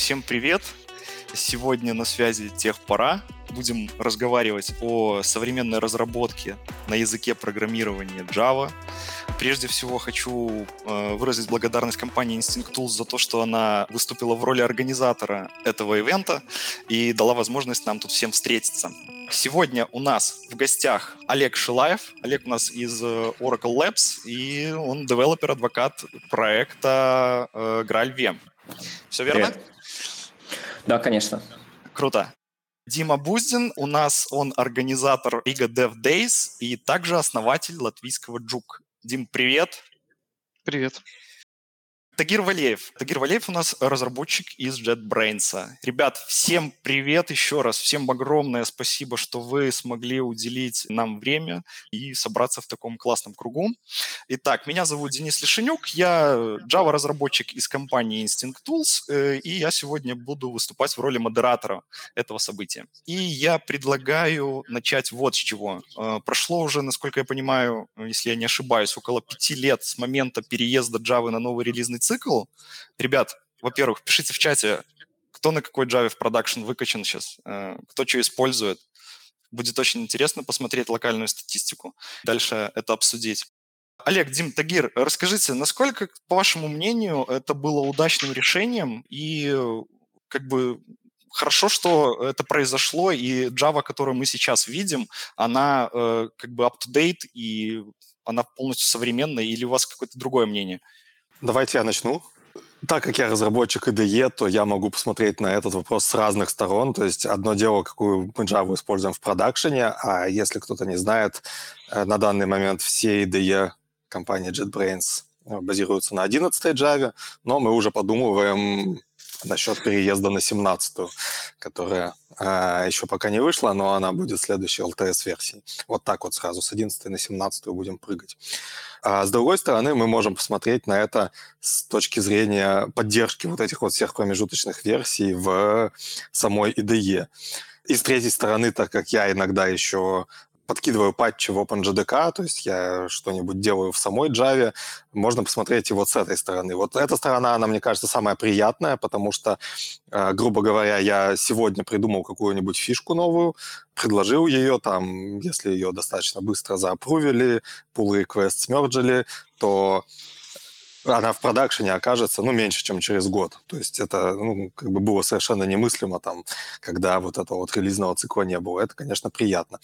всем привет! Сегодня на связи Техпора. Будем разговаривать о современной разработке на языке программирования Java. Прежде всего хочу э, выразить благодарность компании Instinct Tools за то, что она выступила в роли организатора этого ивента и дала возможность нам тут всем встретиться. Сегодня у нас в гостях Олег Шилаев. Олег у нас из э, Oracle Labs, и он developer advocate проекта э, GraalVM. Все верно? Привет. Да, конечно. Круто. Дима Буздин, у нас он организатор Riga Dev Days и также основатель латвийского Джук. Дим, привет. Привет. Тагир Валеев. Тагир Валеев у нас разработчик из JetBrains. Ребят, всем привет еще раз. Всем огромное спасибо, что вы смогли уделить нам время и собраться в таком классном кругу. Итак, меня зовут Денис Лишенюк. Я Java-разработчик из компании Instinct Tools, э, и я сегодня буду выступать в роли модератора этого события. И я предлагаю начать вот с чего. Э, прошло уже, насколько я понимаю, если я не ошибаюсь, около пяти лет с момента переезда Java на новый релизный цикл. Ребят, во-первых, пишите в чате, кто на какой Java в продакшн выкачан сейчас, э, кто что использует. Будет очень интересно посмотреть локальную статистику, дальше это обсудить. Олег, Дим, Тагир, расскажите, насколько, по вашему мнению, это было удачным решением и как бы хорошо, что это произошло, и Java, которую мы сейчас видим, она э, как бы up-to-date, и она полностью современная, или у вас какое-то другое мнение? Давайте я начну. Так как я разработчик IDE, то я могу посмотреть на этот вопрос с разных сторон. То есть одно дело, какую мы Java используем в продакшене, а если кто-то не знает, э, на данный момент все IDE компании JetBrains э, базируются на 11 Java, но мы уже подумываем насчет переезда на 17-ю, которая э, еще пока не вышла, но она будет следующей LTS-версией. Вот так вот сразу с 11 на 17 будем прыгать. А с другой стороны, мы можем посмотреть на это с точки зрения поддержки вот этих вот всех промежуточных версий в самой IDE. И с третьей стороны, так как я иногда еще подкидываю патчи в OpenJDK, то есть я что-нибудь делаю в самой Java, можно посмотреть и вот с этой стороны. Вот эта сторона, она, мне кажется, самая приятная, потому что, э, грубо говоря, я сегодня придумал какую-нибудь фишку новую, предложил ее, там, если ее достаточно быстро заапрувили, pull request смерджили, то она в продакшене окажется, ну, меньше, чем через год. То есть это, ну, как бы было совершенно немыслимо там, когда вот этого вот релизного цикла не было. Это, конечно, приятно.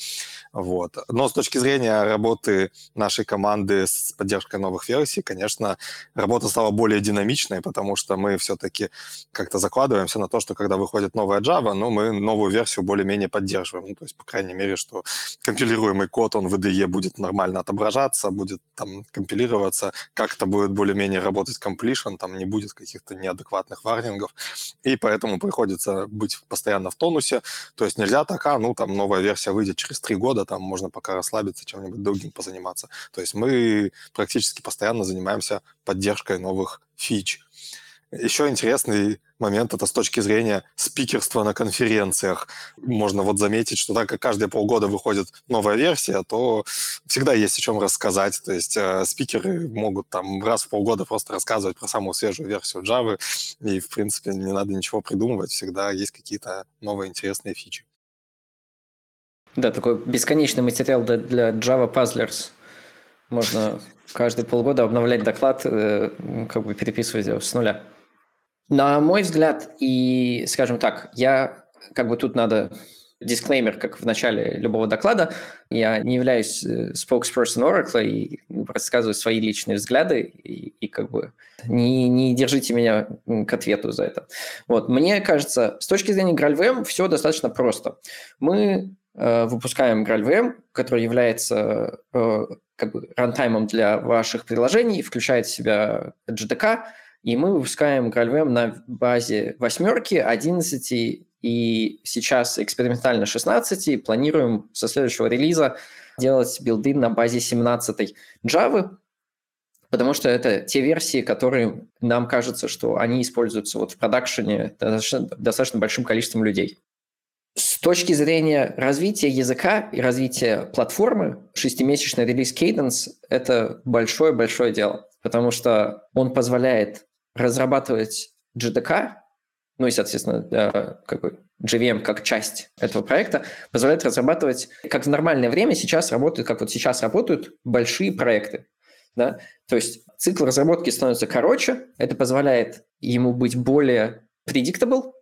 Вот. Но с точки зрения работы нашей команды с поддержкой новых версий, конечно, работа стала более динамичной, потому что мы все-таки как-то закладываемся на то, что когда выходит новая Java, ну, мы новую версию более-менее поддерживаем. Ну, то есть, по крайней мере, что компилируемый код, он в IDE будет нормально отображаться, будет там компилироваться, как-то будет более-менее более-менее работать completion, там не будет каких-то неадекватных варнингов, и поэтому приходится быть постоянно в тонусе, то есть нельзя так, а, ну, там новая версия выйдет через три года, там можно пока расслабиться, чем-нибудь другим позаниматься. То есть мы практически постоянно занимаемся поддержкой новых фич. Еще интересный момент это с точки зрения спикерства на конференциях. Можно вот заметить, что так как каждые полгода выходит новая версия, то всегда есть о чем рассказать. То есть э, спикеры могут там раз в полгода просто рассказывать про самую свежую версию Java, и, в принципе, не надо ничего придумывать, всегда есть какие-то новые интересные фичи. Да, такой бесконечный материал для Java Puzzlers. Можно каждые полгода обновлять доклад, э, как бы переписывать его с нуля. На мой взгляд, и, скажем так, я как бы тут надо дисклеймер, как в начале любого доклада. Я не являюсь э, spokesperson Oracle и рассказываю свои личные взгляды, и, и как бы не, не держите меня к ответу за это. Вот. Мне кажется, с точки зрения GraalVM все достаточно просто. Мы э, выпускаем GraalVM, который является э, как бы рантаймом для ваших приложений, включает в себя GDK, и мы выпускаем GraalVM на базе восьмерки, 11 и сейчас экспериментально 16, и планируем со следующего релиза делать билды на базе 17 Java, потому что это те версии, которые нам кажется, что они используются вот в продакшене достаточно, достаточно большим количеством людей. С точки зрения развития языка и развития платформы, шестимесячный релиз Cadence – это большое-большое дело, потому что он позволяет разрабатывать GDK ну и, соответственно, как бы JVM как часть этого проекта позволяет разрабатывать, как в нормальное время сейчас работают, как вот сейчас работают большие проекты. Да? То есть цикл разработки становится короче, это позволяет ему быть более predictable,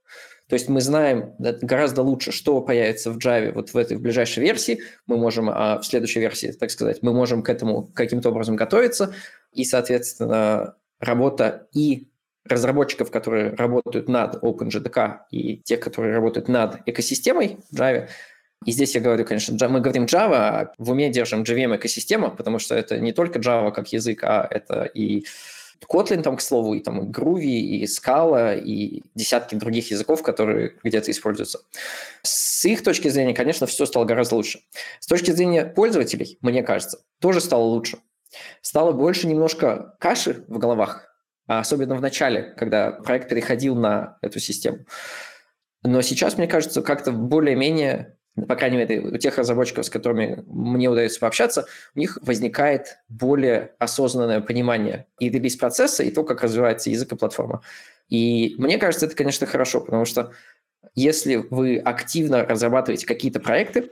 то есть мы знаем гораздо лучше, что появится в Java вот в этой в ближайшей версии. Мы можем а в следующей версии, так сказать, мы можем к этому каким-то образом готовиться. И, соответственно, работа и разработчиков, которые работают над OpenJDK, и тех, которые работают над экосистемой Java. И здесь я говорю, конечно, мы говорим Java, а в уме держим JVM экосистема, потому что это не только Java как язык, а это и Kotlin, там, к слову, и там и Groovy, и Scala, и десятки других языков, которые где-то используются. С их точки зрения, конечно, все стало гораздо лучше. С точки зрения пользователей, мне кажется, тоже стало лучше. Стало больше немножко каши в головах, особенно в начале, когда проект переходил на эту систему. Но сейчас, мне кажется, как-то более-менее по крайней мере, у тех разработчиков, с которыми мне удается пообщаться, у них возникает более осознанное понимание и релиз-процесса, и то, как развивается язык и платформа. И мне кажется, это, конечно, хорошо, потому что если вы активно разрабатываете какие-то проекты,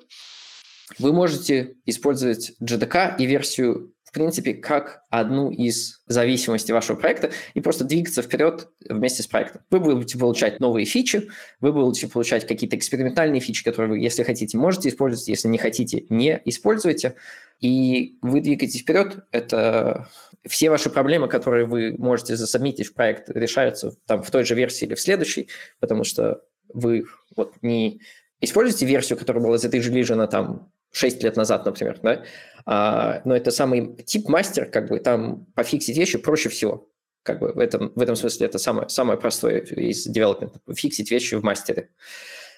вы можете использовать JDK и версию в принципе, как одну из зависимостей вашего проекта и просто двигаться вперед вместе с проектом. Вы будете получать новые фичи, вы будете получать какие-то экспериментальные фичи, которые вы, если хотите, можете использовать, если не хотите, не используйте. И вы двигаетесь вперед. Это все ваши проблемы, которые вы можете засобмитить в проект, решаются там в той же версии или в следующей, потому что вы вот не используете версию, которая была зарелижена там 6 лет назад, например, да, но это самый тип мастер, как бы там пофиксить вещи проще всего. Как бы в этом, в этом смысле это самое, самое простое из девелопмента, фиксить вещи в мастере.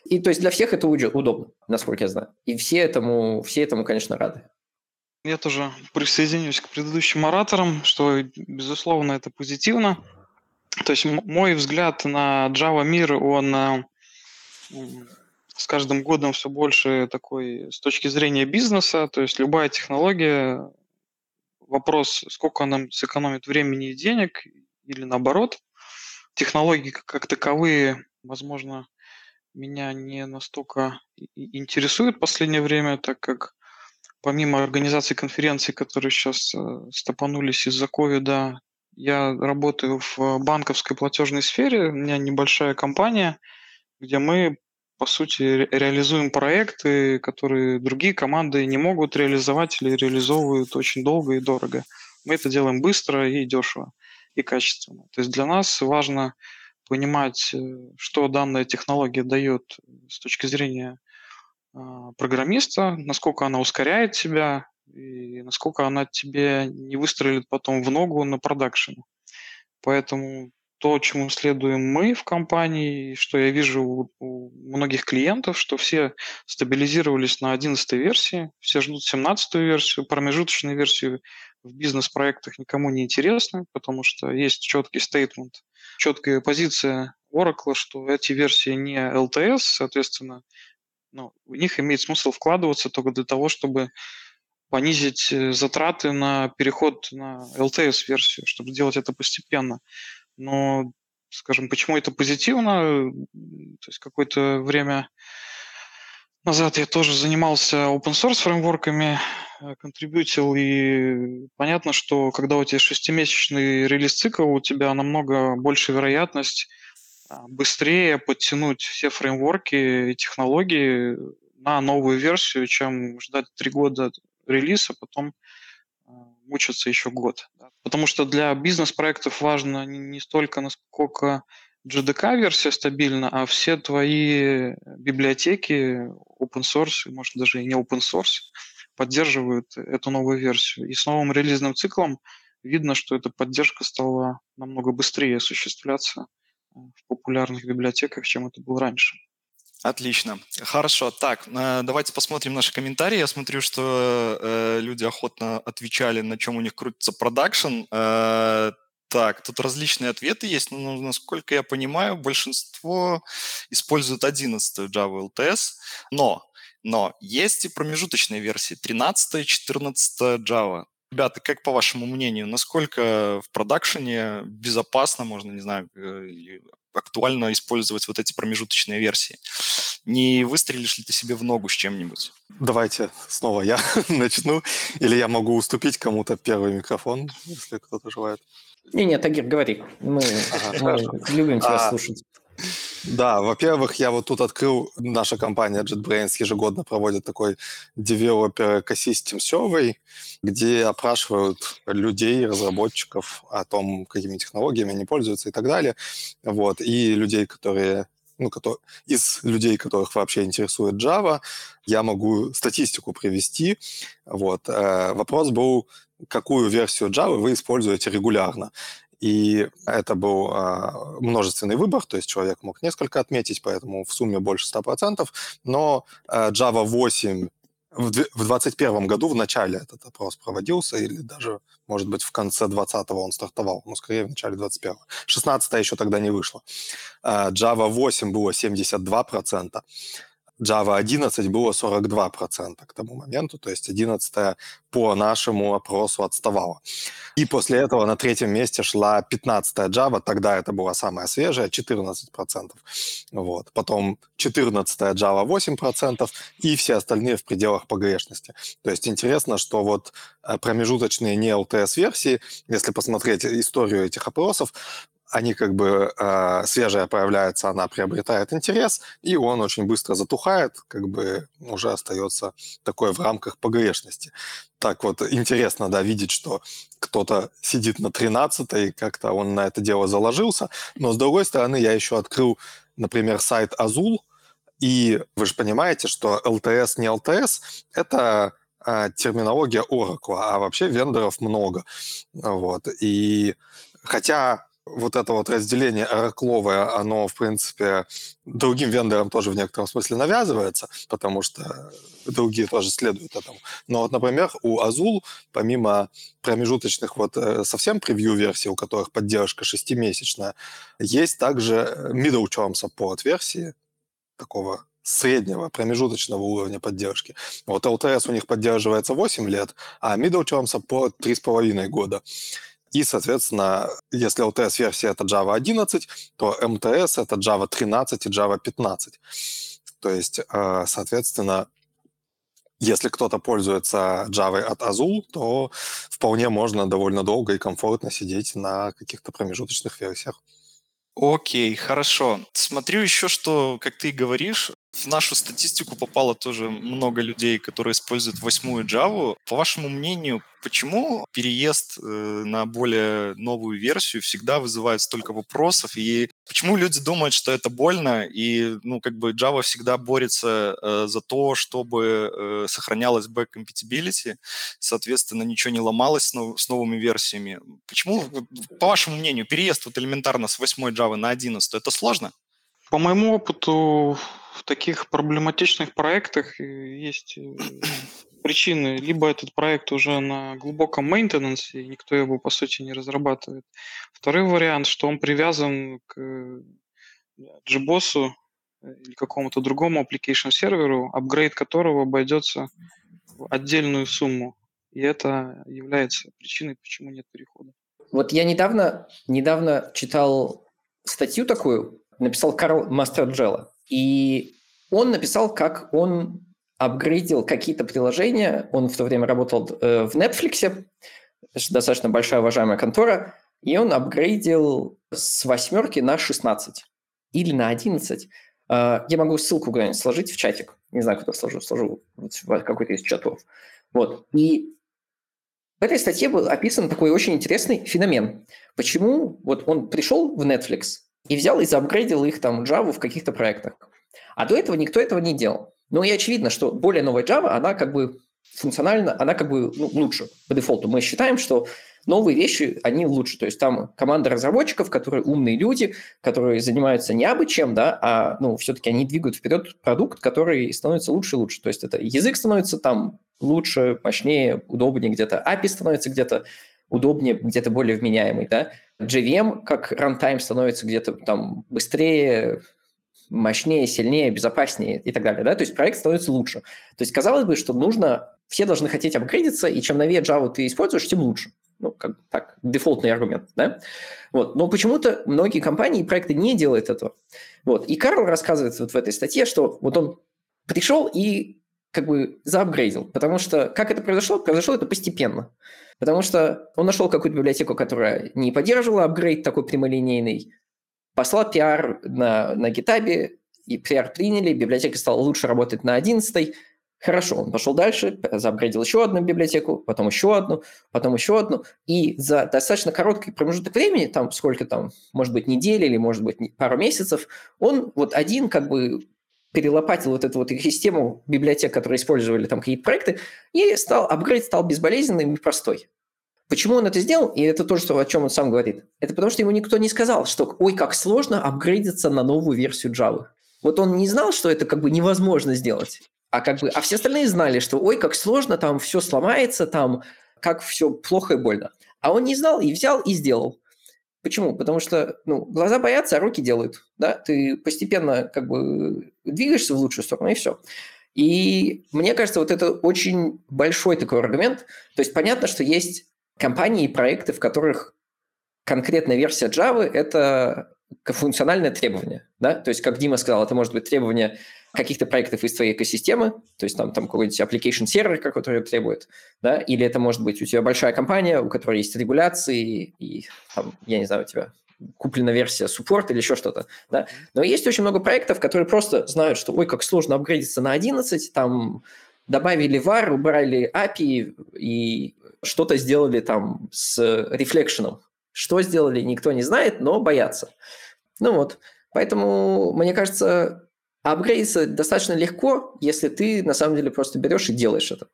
И то есть для всех это удобно, насколько я знаю. И все этому, все этому, конечно, рады. Я тоже присоединюсь к предыдущим ораторам, что, безусловно, это позитивно. То есть мой взгляд на Java мир, он э, с каждым годом все больше такой с точки зрения бизнеса, то есть любая технология, вопрос, сколько она сэкономит времени и денег, или наоборот. Технологии как таковые, возможно, меня не настолько интересуют в последнее время, так как помимо организации конференций, которые сейчас э, стопанулись из-за ковида, я работаю в банковской платежной сфере, у меня небольшая компания, где мы по сути, ре- реализуем проекты, которые другие команды не могут реализовать или реализовывают очень долго и дорого. Мы это делаем быстро и дешево, и качественно. То есть для нас важно понимать, э, что данная технология дает с точки зрения а, программиста, насколько она ускоряет тебя и насколько она тебе не выстрелит потом в ногу на продакшене. Поэтому то, чему следуем мы в компании, что я вижу у, у многих клиентов, что все стабилизировались на 11 версии, все ждут 17 версию, промежуточную версию в бизнес-проектах никому не интересно, потому что есть четкий стейтмент, четкая позиция Oracle, что эти версии не LTS, соответственно, ну, в них имеет смысл вкладываться только для того, чтобы понизить э, затраты на переход на LTS-версию, чтобы сделать это постепенно. Но, скажем, почему это позитивно? То есть какое-то время назад я тоже занимался open source фреймворками, э, контрибьютил, и понятно, что когда у тебя шестимесячный релиз-цикл, у тебя намного больше вероятность а, быстрее подтянуть все фреймворки и технологии на новую версию, чем ждать три года релиза, потом а, мучиться еще год. Потому что для бизнес-проектов важно не столько, насколько JDK-версия стабильна, а все твои библиотеки open source, может даже и не open source, поддерживают эту новую версию. И с новым релизным циклом видно, что эта поддержка стала намного быстрее осуществляться э, в популярных библиотеках, чем это было раньше. Отлично. Хорошо. Так, э, давайте посмотрим наши комментарии. Я смотрю, что э, люди охотно отвечали, на чем у них крутится продакшн. Э, так, тут различные ответы есть, но, насколько я понимаю, большинство используют 11 Java LTS, но, но есть и промежуточные версии 13 и 14 Java. Ребята, как по вашему мнению, насколько в продакшене безопасно, можно, не знаю, актуально использовать вот эти промежуточные версии. Не выстрелишь ли ты себе в ногу с чем-нибудь? Давайте снова я начну, или я могу уступить кому-то первый микрофон, если кто-то желает. Не-не, Тагир, говори. Мы, ага, мы любим тебя а, слушать. Да, во-первых, я вот тут открыл, наша компания JetBrains ежегодно проводит такой Developer Ecosystem Survey, где опрашивают людей, разработчиков о том, какими технологиями они пользуются и так далее. Вот. И людей, которые ну, которые, из людей, которых вообще интересует Java, я могу статистику привести. Вот. Э, вопрос был, какую версию Java вы используете регулярно. И это был э, множественный выбор, то есть человек мог несколько отметить, поэтому в сумме больше 100%. Но э, Java 8 в 2021 году в начале этот опрос проводился, или даже, может быть, в конце 2020 он стартовал, но скорее в начале 21 16 еще тогда не вышло. Java 8 было 72%, Java 11 было 42% к тому моменту, то есть 11 по нашему опросу отставала. И после этого на третьем месте шла 15 Java, тогда это была самая свежая, 14%. Вот. Потом 14 Java 8% и все остальные в пределах погрешности. То есть интересно, что вот э, промежуточные не LTS-версии, если посмотреть историю этих опросов, они как бы э, свежая появляется, она приобретает интерес, и он очень быстро затухает, как бы уже остается такой в рамках погрешности. Так вот, интересно, да, видеть, что кто-то сидит на 13-й, как-то он на это дело заложился, но с другой стороны, я еще открыл, например, сайт Azul, и вы же понимаете, что LTS не LTS – это э, терминология Oracle, а вообще вендоров много. Вот. И хотя вот это вот разделение оракловое, оно, в принципе, другим вендорам тоже в некотором смысле навязывается, потому что другие тоже следуют этому. Но вот, например, у Azul, помимо промежуточных вот э, совсем превью-версий, у которых поддержка шестимесячная, есть также middle term support версии, такого среднего, промежуточного уровня поддержки. Вот LTS у них поддерживается 8 лет, а middle term support 3,5 года. И, соответственно, если LTS-версия это Java 11, то MTS это Java 13 и Java 15. То есть, э, соответственно, если кто-то пользуется Java от Azul, то вполне можно довольно долго и комфортно сидеть на каких-то промежуточных версиях. Окей, хорошо. Смотрю еще, что, как ты говоришь, в нашу статистику попало тоже много людей, которые используют восьмую Java. По вашему мнению, почему переезд э, на более новую версию всегда вызывает столько вопросов? И почему люди думают, что это больно? И, ну, как бы Java всегда борется э, за то, чтобы э, сохранялась back compatibility, соответственно, ничего не ломалось с, нов- с новыми версиями. Почему, по вашему мнению, переезд вот элементарно с восьмой Java на 11, это сложно? По моему опыту, в таких проблематичных проектах э, есть э, причины. Либо этот проект уже на глубоком мейнтенансе, и никто его, по сути, не разрабатывает. Второй вариант, что он привязан к JBoss или какому-то другому application серверу, апгрейд которого обойдется в отдельную сумму. И это является причиной, почему нет перехода. Вот я недавно, недавно читал статью такую, написал Карл Мастерджелла. И он написал, как он апгрейдил какие-то приложения. Он в то время работал э, в Netflix, достаточно большая уважаемая контора, и он апгрейдил с восьмерки на 16 или на 11. Э, я могу ссылку куда-нибудь сложить в чатик. Не знаю, куда сложу. Сложу в какой-то из чатов. Вот. И в этой статье был описан такой очень интересный феномен. Почему вот он пришел в Netflix, и взял и заапгрейдил их там Java в каких-то проектах. А до этого никто этого не делал. Ну и очевидно, что более новая Java, она как бы функционально, она как бы ну, лучше по дефолту. Мы считаем, что новые вещи, они лучше. То есть там команда разработчиков, которые умные люди, которые занимаются не абы чем, да, а ну, все-таки они двигают вперед продукт, который становится лучше и лучше. То есть это язык становится там лучше, мощнее, удобнее где-то, API становится где-то удобнее, где-то более вменяемый, да. JVM как runtime становится где-то там быстрее, мощнее, сильнее, безопаснее и так далее, да, то есть проект становится лучше. То есть казалось бы, что нужно, все должны хотеть апгрейдиться, и чем новее Java ты используешь, тем лучше. Ну, как так, дефолтный аргумент, да? Вот. Но почему-то многие компании и проекты не делают этого. Вот. И Карл рассказывает вот в этой статье, что вот он пришел и как бы заапгрейдил. Потому что как это произошло? Произошло это постепенно. Потому что он нашел какую-то библиотеку, которая не поддерживала апгрейд такой прямолинейный, послал пиар на, на GitHub, и пиар приняли, библиотека стала лучше работать на 11 Хорошо, он пошел дальше, заапгрейдил еще одну библиотеку, потом еще одну, потом еще одну. И за достаточно короткий промежуток времени, там сколько там, может быть, недели или, может быть, пару месяцев, он вот один как бы перелопатил вот эту вот систему библиотек, которые использовали там какие-то проекты, и стал, апгрейд стал безболезненным и простой. Почему он это сделал? И это то, что, о чем он сам говорит. Это потому, что ему никто не сказал, что ой, как сложно апгрейдиться на новую версию Java. Вот он не знал, что это как бы невозможно сделать. А, как бы, а все остальные знали, что ой, как сложно, там все сломается, там как все плохо и больно. А он не знал и взял и сделал. Почему? Потому что ну, глаза боятся, а руки делают. Да? Ты постепенно как бы двигаешься в лучшую сторону, и все. И мне кажется, вот это очень большой такой аргумент. То есть понятно, что есть компании и проекты, в которых конкретная версия Java – это функциональное требование. Да? То есть, как Дима сказал, это может быть требование каких-то проектов из твоей экосистемы, то есть там, там какой-нибудь application сервер, который требует, да, или это может быть у тебя большая компания, у которой есть регуляции, и там, я не знаю, у тебя куплена версия support или еще что-то, да. Но есть очень много проектов, которые просто знают, что, ой, как сложно апгрейдиться на 11, там добавили var, убрали API и что-то сделали там с рефлекшеном. Что сделали, никто не знает, но боятся. Ну вот, поэтому, мне кажется, апгрейдиться достаточно легко, если ты на самом деле просто берешь и делаешь это.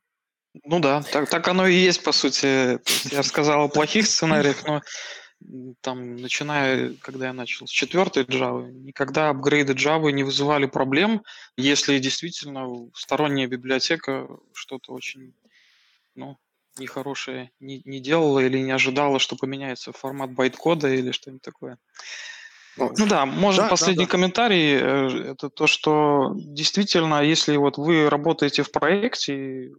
Ну да, так, так оно и есть, по сути. Я сказал о плохих сценариях, но там, начиная, когда я начал с четвертой Java, никогда апгрейды Java не вызывали проблем, если действительно сторонняя библиотека что-то очень, ну, нехорошее не, не делала или не ожидала, что поменяется формат байткода или что-нибудь такое. Ну, ну да, может, да, последний да, да. комментарий, э, это то, что действительно, если вот вы работаете в проекте,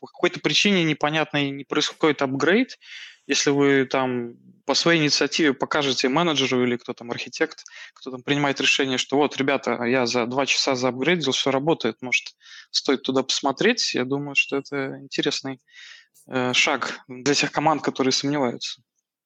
по какой-то причине непонятной не происходит апгрейд, если вы там по своей инициативе покажете менеджеру или кто там архитект, кто там принимает решение, что вот, ребята, я за два часа заапгрейдил, все работает, может, стоит туда посмотреть, я думаю, что это интересный э, шаг для тех команд, которые сомневаются.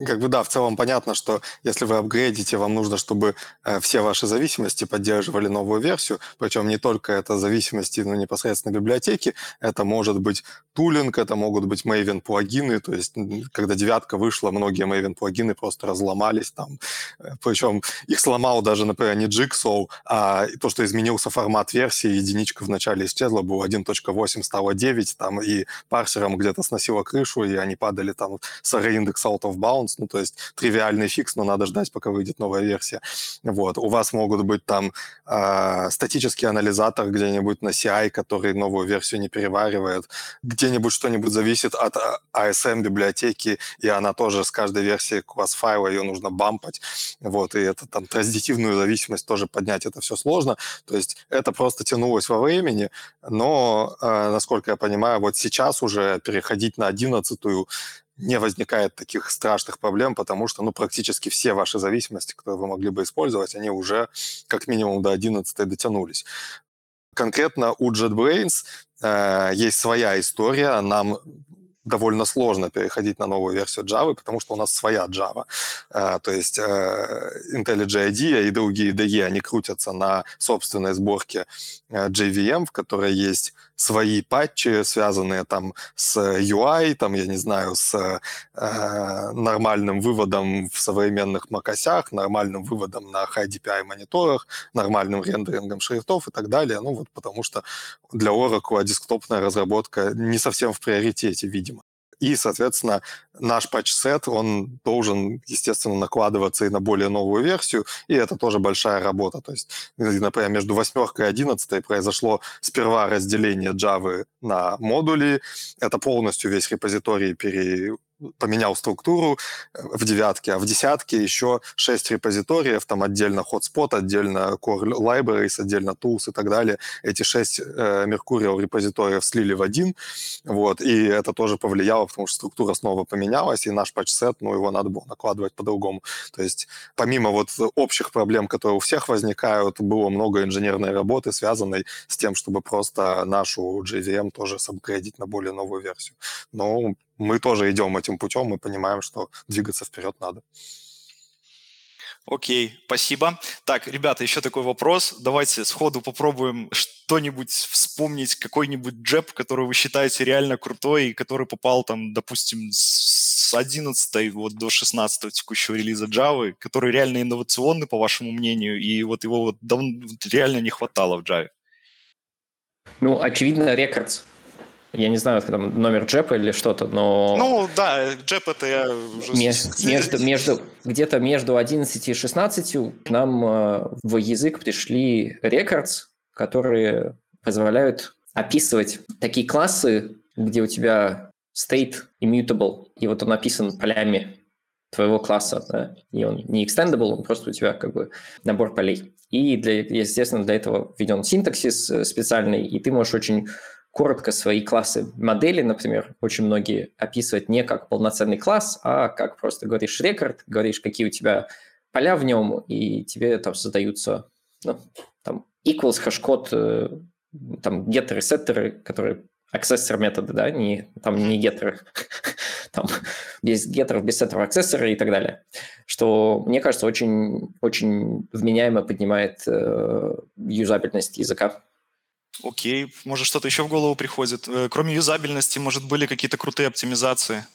Как бы да, в целом понятно, что если вы апгрейдите, вам нужно, чтобы э, все ваши зависимости поддерживали новую версию, причем не только это зависимости ну, непосредственно библиотеки, это может быть тулинг, это могут быть Maven плагины, то есть когда девятка вышла, многие Maven плагины просто разломались там, э, причем их сломал даже, например, не Jigsaw, а то, что изменился формат версии, единичка вначале исчезла, был 1.8 стало 9, там и парсером где-то сносило крышу, и они падали там с array index out of bounds, ну, то есть тривиальный фикс, но надо ждать, пока выйдет новая версия. Вот. У вас могут быть там э, статический анализатор где-нибудь на CI, который новую версию не переваривает, где-нибудь что-нибудь зависит от ASM а, библиотеки, и она тоже с каждой версии класс-файла ее нужно бампать, вот, и это там транзитивную зависимость тоже поднять, это все сложно, то есть это просто тянулось во времени, но, э, насколько я понимаю, вот сейчас уже переходить на одиннадцатую не возникает таких страшных проблем, потому что ну, практически все ваши зависимости, которые вы могли бы использовать, они уже как минимум до 11 дотянулись. Конкретно у JetBrains э, есть своя история. Нам довольно сложно переходить на новую версию Java, потому что у нас своя Java. Uh, то есть uh, IntelliJ IDEA и другие IDE, они крутятся на собственной сборке JVM, в которой есть свои патчи, связанные там с UI, там, я не знаю, с э, нормальным выводом в современных макосях, нормальным выводом на High DPI мониторах, нормальным рендерингом шрифтов и так далее. Ну вот потому что для Oracle десктопная разработка не совсем в приоритете, видимо. И, соответственно, наш патч-сет, он должен, естественно, накладываться и на более новую версию, и это тоже большая работа. То есть, например, между восьмеркой и одиннадцатой произошло сперва разделение Java на модули, это полностью весь репозиторий пере поменял структуру э, в девятке, а в десятке еще шесть репозиториев, там отдельно hotspot, отдельно core libraries, отдельно tools и так далее. Эти шесть э, Mercurial репозиториев слили в один, вот, и это тоже повлияло, потому что структура снова поменялась, и наш патч-сет, ну, его надо было накладывать по-другому. То есть помимо вот общих проблем, которые у всех возникают, было много инженерной работы, связанной с тем, чтобы просто нашу JVM тоже сапгрейдить на более новую версию. Но мы тоже идем этим путем, мы понимаем, что двигаться вперед надо. Окей, спасибо. Так, ребята, еще такой вопрос. Давайте сходу попробуем что-нибудь вспомнить, какой-нибудь джеб, который вы считаете реально крутой, и который попал там, допустим, с 11 вот до 16 текущего релиза Java, который реально инновационный, по вашему мнению, и вот его вот давно, реально не хватало в Java. Ну, очевидно, Records. Я не знаю, там номер джепа или что-то, но... Ну, да, джеп это я уже... Между, между, где-то между 11 и 16 к нам э, в язык пришли рекордс, которые позволяют описывать такие классы, где у тебя state immutable, и вот он написан полями твоего класса, да, и он не extendable, он просто у тебя как бы набор полей. И, для, естественно, для этого введен синтаксис э, специальный, и ты можешь очень коротко свои классы модели, например, очень многие описывают не как полноценный класс, а как просто говоришь рекорд, говоришь, какие у тебя поля в нем, и тебе там создаются ну, там equals, hashCode, э, там геттеры, сеттеры, которые accessor методы, да, не, там не геттеры, там без геттеров, без сеттеров аксессора и так далее, что, мне кажется, очень, очень вменяемо поднимает э, юзабельность языка. Окей, может что-то еще в голову приходит. Э, кроме юзабельности, может были какие-то крутые оптимизации?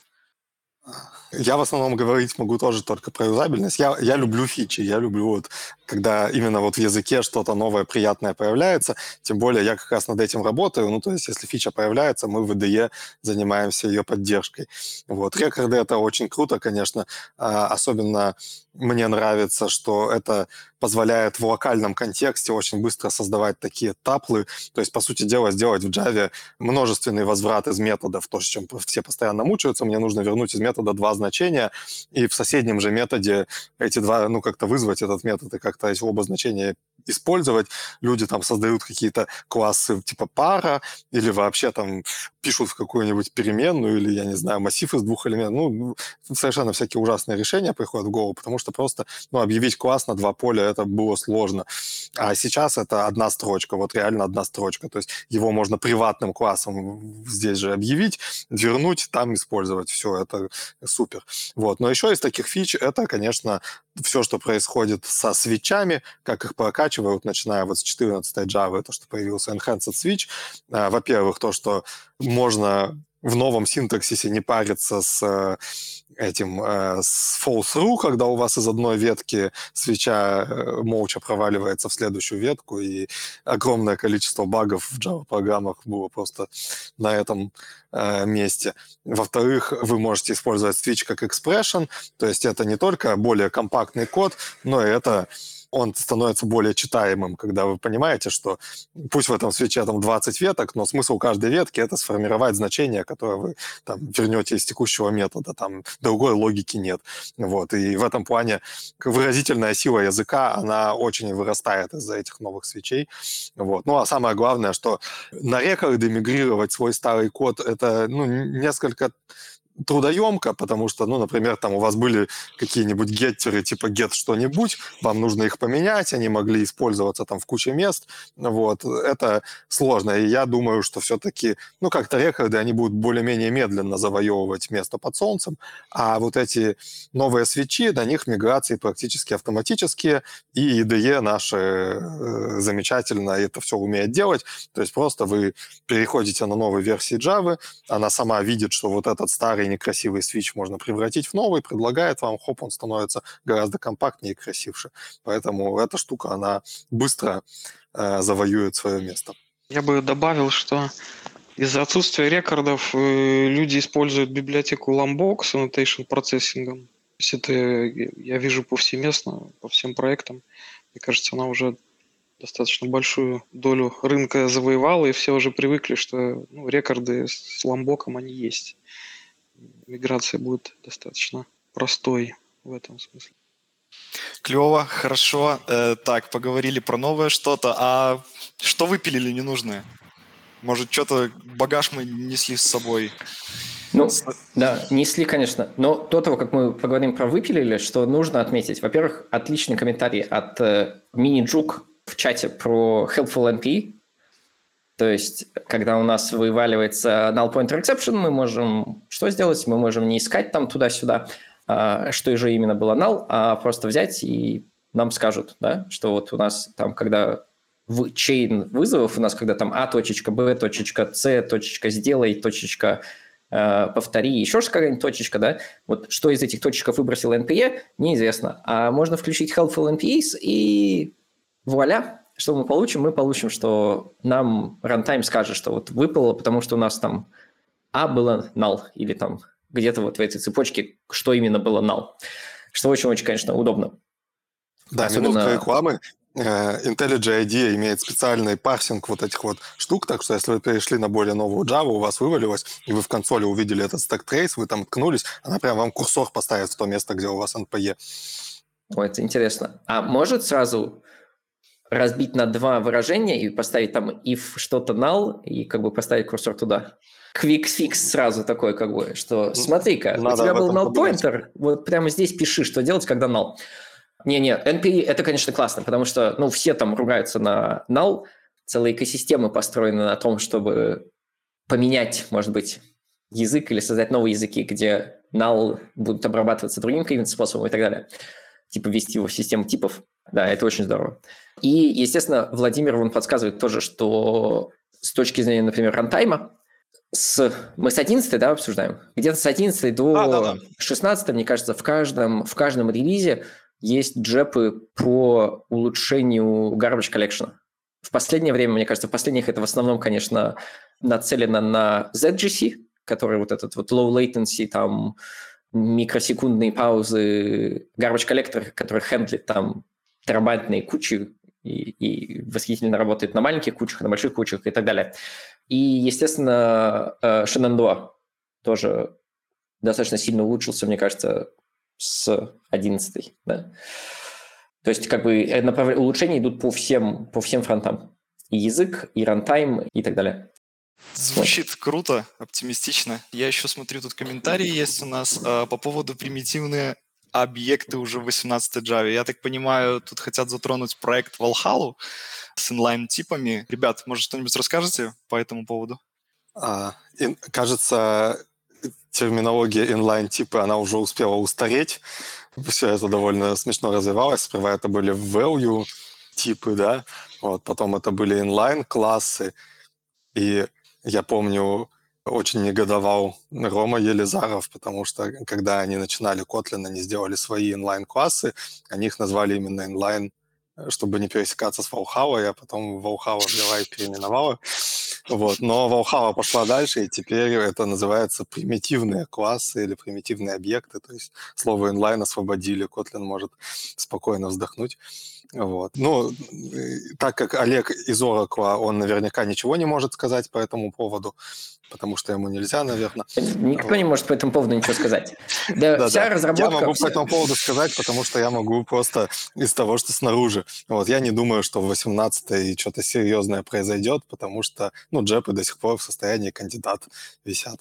Я в основном говорить могу тоже только про юзабельность. Я, я люблю фичи, я люблю вот, когда именно вот в языке что-то новое, приятное появляется. Тем более я как раз над этим работаю. Ну, то есть если фича появляется, мы в IDE занимаемся ее поддержкой. Вот. Рекорды — это очень круто, конечно. А, особенно мне нравится, что это позволяет в локальном контексте очень быстро создавать такие таплы. То есть, по сути дела, сделать в Java множественный возврат из методов, то, с чем все постоянно мучаются. Мне нужно вернуть из метода два значения, и в соседнем же методе эти два, ну, как-то вызвать этот метод и как-то эти оба значения использовать. Люди там создают какие-то классы типа пара или вообще там пишут в какую-нибудь переменную или, я не знаю, массив из двух элементов. Ну, совершенно всякие ужасные решения приходят в голову, потому что просто ну, объявить класс на два поля это было сложно. А сейчас это одна строчка, вот реально одна строчка. То есть его можно приватным классом здесь же объявить, вернуть, там использовать. Все, это супер. Вот. Но еще из таких фич это, конечно, все, что происходит со свечами, как их прокачивают, начиная вот с 14 Java, то, что появился Enhanced Switch. А, во-первых, то, что можно в новом синтаксисе не париться с э, этим э, с false through, когда у вас из одной ветки свеча э, молча проваливается в следующую ветку, и огромное количество багов в Java-программах было просто на этом месте. Во-вторых, вы можете использовать switch как expression, то есть это не только более компактный код, но и это он становится более читаемым, когда вы понимаете, что пусть в этом свече там 20 веток, но смысл каждой ветки — это сформировать значение, которое вы там вернете из текущего метода. Там другой логики нет. Вот. И в этом плане выразительная сила языка, она очень вырастает из-за этих новых свечей. Вот. Ну, а самое главное, что на рекорды мигрировать свой старый код — это ну, несколько трудоемко, потому что, ну, например, там у вас были какие-нибудь геттеры типа get что-нибудь, вам нужно их поменять, они могли использоваться там в куче мест, вот, это сложно, и я думаю, что все-таки, ну, как-то рекорды, они будут более-менее медленно завоевывать место под солнцем, а вот эти новые свечи, на них миграции практически автоматические, и IDE наши э, замечательно это все умеет делать, то есть просто вы переходите на новые версии Java, она сама видит, что вот этот старый старый некрасивый свич можно превратить в новый, предлагает вам, хоп, он становится гораздо компактнее и красивше. Поэтому эта штука, она быстро э, завоюет свое место. Я бы добавил, что из-за отсутствия рекордов э, люди используют библиотеку Lambox с annotation процессингом. То есть это я вижу повсеместно, по всем проектам. Мне кажется, она уже достаточно большую долю рынка завоевала, и все уже привыкли, что ну, рекорды с ламбоком они есть. Миграция будет достаточно простой в этом смысле. Клево, хорошо. Э, так, поговорили про новое что-то. А что выпилили ненужное? Может, что-то багаж мы несли с собой? Ну, да, несли, конечно. Но до того, как мы поговорим про выпилили, что нужно отметить. Во-первых, отличный комментарий от э, мини-джук в чате про helpful NP. То есть, когда у нас вываливается null pointer exception, мы можем что сделать? Мы можем не искать там туда-сюда, а, что же именно было null, а просто взять и нам скажут, да, что вот у нас там, когда в чейн вызовов у нас, когда там А точечка, Б точечка, С точечка, сделай точечка, э, повтори, еще какая-нибудь точечка, да, вот что из этих точечков выбросил NPE, неизвестно. А можно включить helpful NPEs и вуаля, что мы получим? Мы получим, что нам runtime скажет, что вот выпало, потому что у нас там А было null, или там где-то вот в этой цепочке, что именно было null. Что очень-очень, конечно, удобно. Да, Особенно... минутка рекламы. Э, IntelliJ IDEA имеет специальный парсинг вот этих вот штук, так что если вы перешли на более новую Java, у вас вывалилось, и вы в консоли увидели этот stack trace, вы там ткнулись, она прям вам курсор поставит в то место, где у вас NPE. Ой, это интересно. А может сразу разбить на два выражения и поставить там if что-то null и как бы поставить курсор туда? Quick fix сразу такой, как бы, что смотри-ка, у тебя был null pointer, вот прямо здесь пиши, что делать, когда null. Не-не, NPE это, конечно, классно, потому что, ну, все там ругаются на null, целые экосистемы построены на том, чтобы поменять, может быть, язык или создать новые языки, где null будут обрабатываться другим каким-то способом и так далее. Типа ввести его в систему типов. Да, это очень здорово. И, естественно, Владимир он подсказывает тоже, что с точки зрения, например, рантайма, с, мы с 11 да, обсуждаем? Где-то с 11 до а, да, да. 16, мне кажется, в каждом, в каждом релизе есть джепы по улучшению garbage collection. В последнее время, мне кажется, в последних это в основном, конечно, нацелено на ZGC, который вот этот вот low latency, там микросекундные паузы, garbage collector, который хендлит там терабайтные кучи и, и восхитительно работает на маленьких кучах, на больших кучах и так далее. И, естественно, э, Shenandoah тоже достаточно сильно улучшился, мне кажется, с 11 да? То есть как бы э, направ... улучшения идут по всем, по всем фронтам. И язык, и рантайм, и так далее. Звучит круто, оптимистично. Я еще смотрю, тут комментарии есть у нас э, по поводу примитивные объекты уже в 18 Java. Я так понимаю, тут хотят затронуть проект Valhalla с инлайн-типами. Ребят, может, что-нибудь расскажете по этому поводу? А, и, кажется, терминология inline-типа, она уже успела устареть. Все это довольно смешно развивалось. Сперва это были value типы, да, вот, потом это были inline-классы. И я помню, очень негодовал Рома Елизаров, потому что когда они начинали Kotlin, они сделали свои inline-классы, они их назвали именно inline чтобы не пересекаться с Valhalla, я потом Valhalla взяла и переименовала. Вот. Но Valhalla пошла дальше, и теперь это называется примитивные классы или примитивные объекты, то есть слово inline освободили, Kotlin может спокойно вздохнуть. Вот. Ну, так как Олег из Oracle, он наверняка ничего не может сказать по этому поводу, потому что ему нельзя, наверное. Никто не может по этому поводу ничего сказать. Да, вся разработка... Я могу по этому поводу сказать, потому что я могу просто из того, что снаружи. Вот, я не думаю, что в 18-й что-то серьезное произойдет, потому что, ну, джепы до сих пор в состоянии кандидат висят.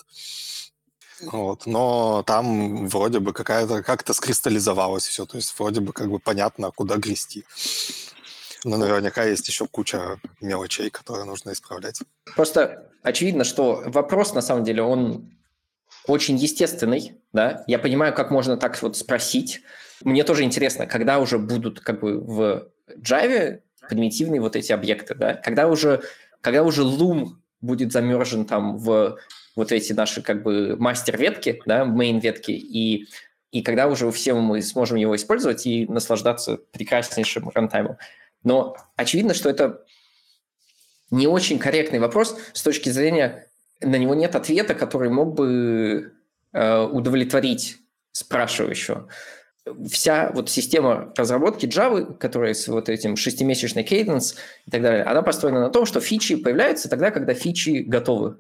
Вот, но там вроде бы какая-то как-то скристаллизовалось все, то есть вроде бы как бы понятно, куда грести. Но наверняка есть еще куча мелочей, которые нужно исправлять. Просто очевидно, что вопрос, на самом деле, он очень естественный, да, я понимаю, как можно так вот спросить. Мне тоже интересно, когда уже будут как бы в Java примитивные вот эти объекты, да, когда уже, когда уже Loom будет замержен там в вот эти наши как бы мастер-ветки, да, main-ветки, и, и когда уже все мы сможем его использовать и наслаждаться прекраснейшим рантаймом. Но очевидно, что это не очень корректный вопрос с точки зрения, на него нет ответа, который мог бы э, удовлетворить спрашивающего. Вся вот система разработки Java, которая с вот этим шестимесячный кейденс и так далее, она построена на том, что фичи появляются тогда, когда фичи готовы.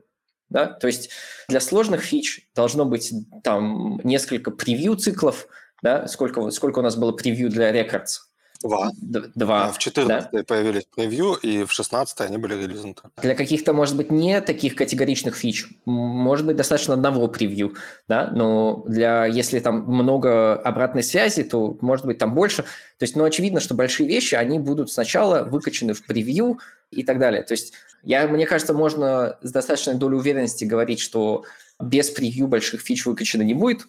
Да? То есть для сложных фич должно быть там несколько превью циклов, да? сколько, сколько у нас было превью для Records, Два. Два. А в 14 да? появились превью, и в 16 они были релизнуты. Для каких-то, может быть, не таких категоричных фич, может быть, достаточно одного превью, да, но для, если там много обратной связи, то, может быть, там больше. То есть, ну, очевидно, что большие вещи, они будут сначала выкачаны в превью и так далее. То есть, я, мне кажется, можно с достаточной долей уверенности говорить, что без превью больших фич выкачано не будет,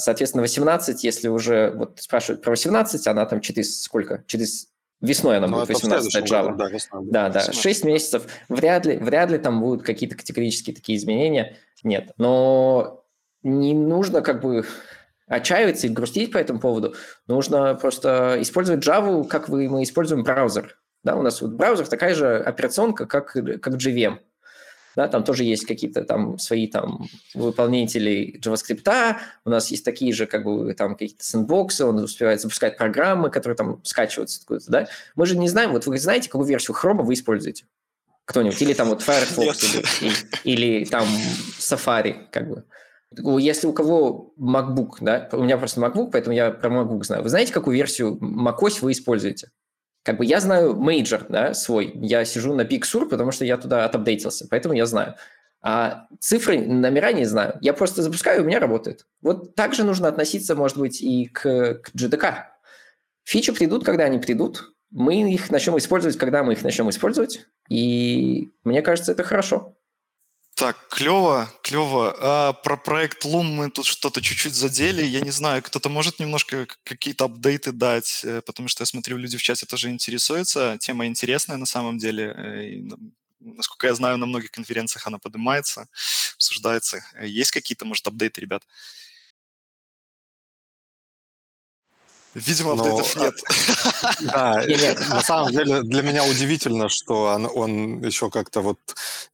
Соответственно, 18, если уже вот спрашивают про 18, она там через сколько? Через весной она ну, будет 18 Java. да, весной, да, да, 18. 6 месяцев. Вряд ли, вряд ли там будут какие-то категорические такие изменения. Нет. Но не нужно как бы отчаиваться и грустить по этому поводу. Нужно просто использовать Java, как мы используем браузер. Да, у нас вот браузер такая же операционка, как, как JVM да, там тоже есть какие-то там свои там выполнители JavaScript, у нас есть такие же как бы там какие-то сэндбоксы, он успевает запускать программы, которые там скачиваются откуда-то, да. Мы же не знаем, вот вы знаете, какую версию Chrome вы используете? Кто-нибудь? Или там вот Firefox, или, или там Safari, как бы. Если у кого MacBook, да, у меня просто MacBook, поэтому я про MacBook знаю. Вы знаете, какую версию macOS вы используете? Как бы я знаю major, да, свой. Я сижу на Big потому что я туда отапдейтился, поэтому я знаю. А цифры, номера не знаю. Я просто запускаю, у меня работает. Вот так же нужно относиться, может быть, и к, к GDK. Фичи придут, когда они придут. Мы их начнем использовать, когда мы их начнем использовать. И мне кажется, это хорошо. Так, клево, клево. А про проект Loom мы тут что-то чуть-чуть задели. Я не знаю, кто-то может немножко какие-то апдейты дать, э, потому что я смотрю, люди в чате тоже интересуются. Тема интересная на самом деле. Э, и, насколько я знаю, на многих конференциях она поднимается, обсуждается. Э, есть какие-то, может, апдейты, ребят? Видимо, апдейтов Но, нет. Да, на самом деле для меня удивительно, что он, он еще как-то вот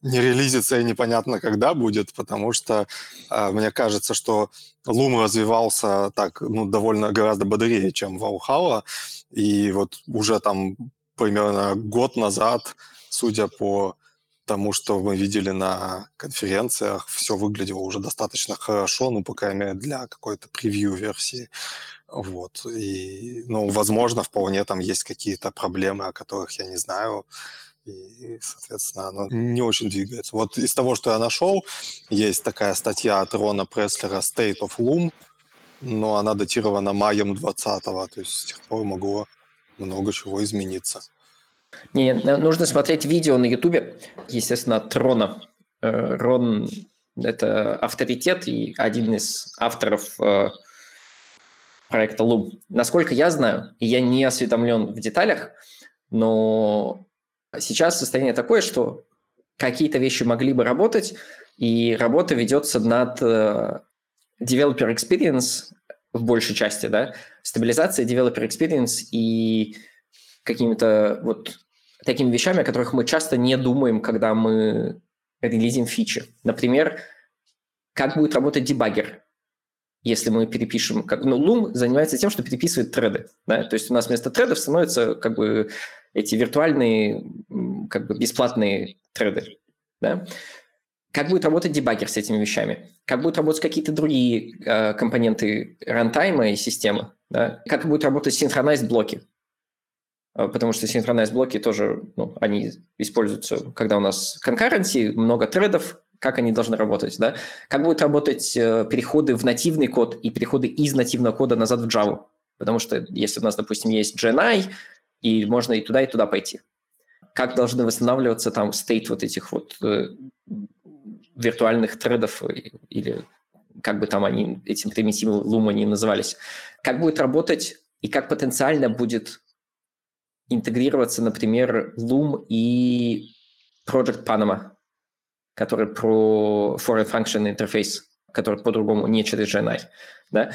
не релизится и непонятно когда будет, потому что э, мне кажется, что Loom развивался так, ну, довольно гораздо бодрее, чем Valhalla, и вот уже там примерно год назад, судя по тому, что мы видели на конференциях, все выглядело уже достаточно хорошо, ну, по крайней мере, для какой-то превью-версии. Вот. И, ну, возможно, вполне там есть какие-то проблемы, о которых я не знаю. И, соответственно, оно не очень двигается. Вот из того, что я нашел, есть такая статья от Рона Преслера «State of Loom», но она датирована маем 20-го, то есть с тех пор могло много чего измениться. Не, нужно смотреть видео на Ютубе, естественно, от Рона. Э, Рон – это авторитет и один из авторов э, проекта Loom. Насколько я знаю, и я не осведомлен в деталях, но сейчас состояние такое, что какие-то вещи могли бы работать, и работа ведется над uh, developer experience в большей части, да, стабилизация developer experience и какими-то вот такими вещами, о которых мы часто не думаем, когда мы релизим фичи. Например, как будет работать дебаггер если мы перепишем, как, ну, Loom занимается тем, что переписывает треды, да, то есть у нас вместо тредов становятся как бы эти виртуальные, как бы бесплатные треды, да. Как будет работать дебаггер с этими вещами? Как будут работать какие-то другие э, компоненты рантайма и системы? Да? Как будут работать синхронизed блоки? А, потому что синхронизed блоки тоже, ну, они используются, когда у нас concurrency, много тредов, как они должны работать, да? Как будут работать э, переходы в нативный код и переходы из нативного кода назад в Java? Потому что если у нас, допустим, есть GNI, и можно и туда, и туда пойти. Как должны восстанавливаться там стейт вот этих вот э, виртуальных тредов или как бы там они, этим примитивом Luma не назывались. Как будет работать и как потенциально будет интегрироваться, например, Loom и Project Panama, который про foreign function интерфейс, который по-другому не через GNI. Да?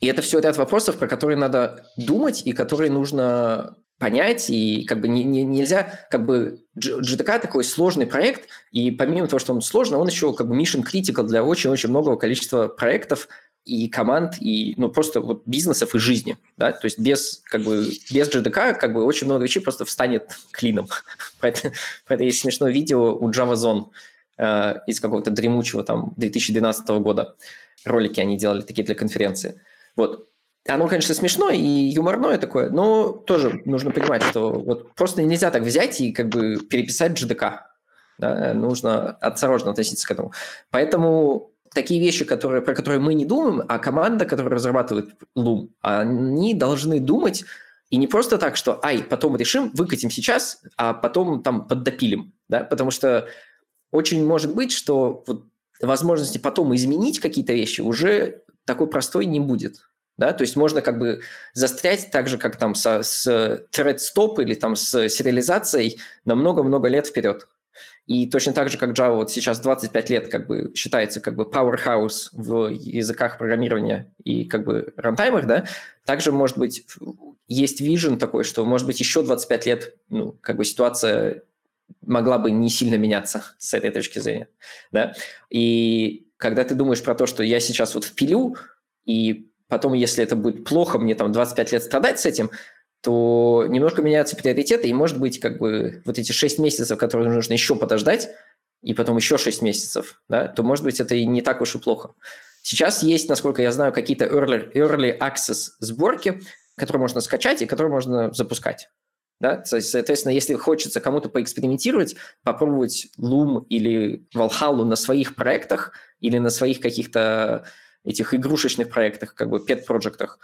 И это все ряд вопросов, про которые надо думать и которые нужно понять, и как бы не, не, нельзя, как бы GTK такой сложный проект, и помимо того, что он сложный, он еще как бы mission critical для очень-очень многого количества проектов и команд, и ну, просто вот бизнесов и жизни, да, то есть без, как бы, без GDK как бы очень много вещей просто встанет клином. Про это, про это есть смешное видео у JavaZone, э, из какого-то дремучего там 2012 года. Ролики они делали такие для конференции. Вот. Оно, конечно, смешное и юморное такое, но тоже нужно понимать, что вот просто нельзя так взять и как бы переписать GDK. Да? Нужно осторожно относиться к этому. Поэтому такие вещи, которые, про которые мы не думаем, а команда, которая разрабатывает Loom, они должны думать и не просто так, что, ай, потом решим, выкатим сейчас, а потом там поддопилим, да, потому что очень может быть, что вот возможности потом изменить какие-то вещи уже такой простой не будет. Да? То есть можно как бы застрять так же, как там со, с thread stop или там с сериализацией на много-много лет вперед. И точно так же, как Java вот сейчас 25 лет как бы считается как бы powerhouse в языках программирования и как бы рантаймах, да, также, может быть, есть vision такой, что, может быть, еще 25 лет, ну, как бы ситуация могла бы не сильно меняться с этой точки зрения, да. И когда ты думаешь про то, что я сейчас вот впилю, и потом, если это будет плохо, мне там 25 лет страдать с этим, то немножко меняются приоритеты, и, может быть, как бы вот эти 6 месяцев, которые нужно еще подождать, и потом еще 6 месяцев, да, то, может быть, это и не так уж и плохо. Сейчас есть, насколько я знаю, какие-то early, early access сборки, которые можно скачать и которые можно запускать. Да? Соответственно, если хочется кому-то поэкспериментировать, попробовать Loom или Valhalla на своих проектах или на своих каких-то этих игрушечных проектах, как бы pet-проектах,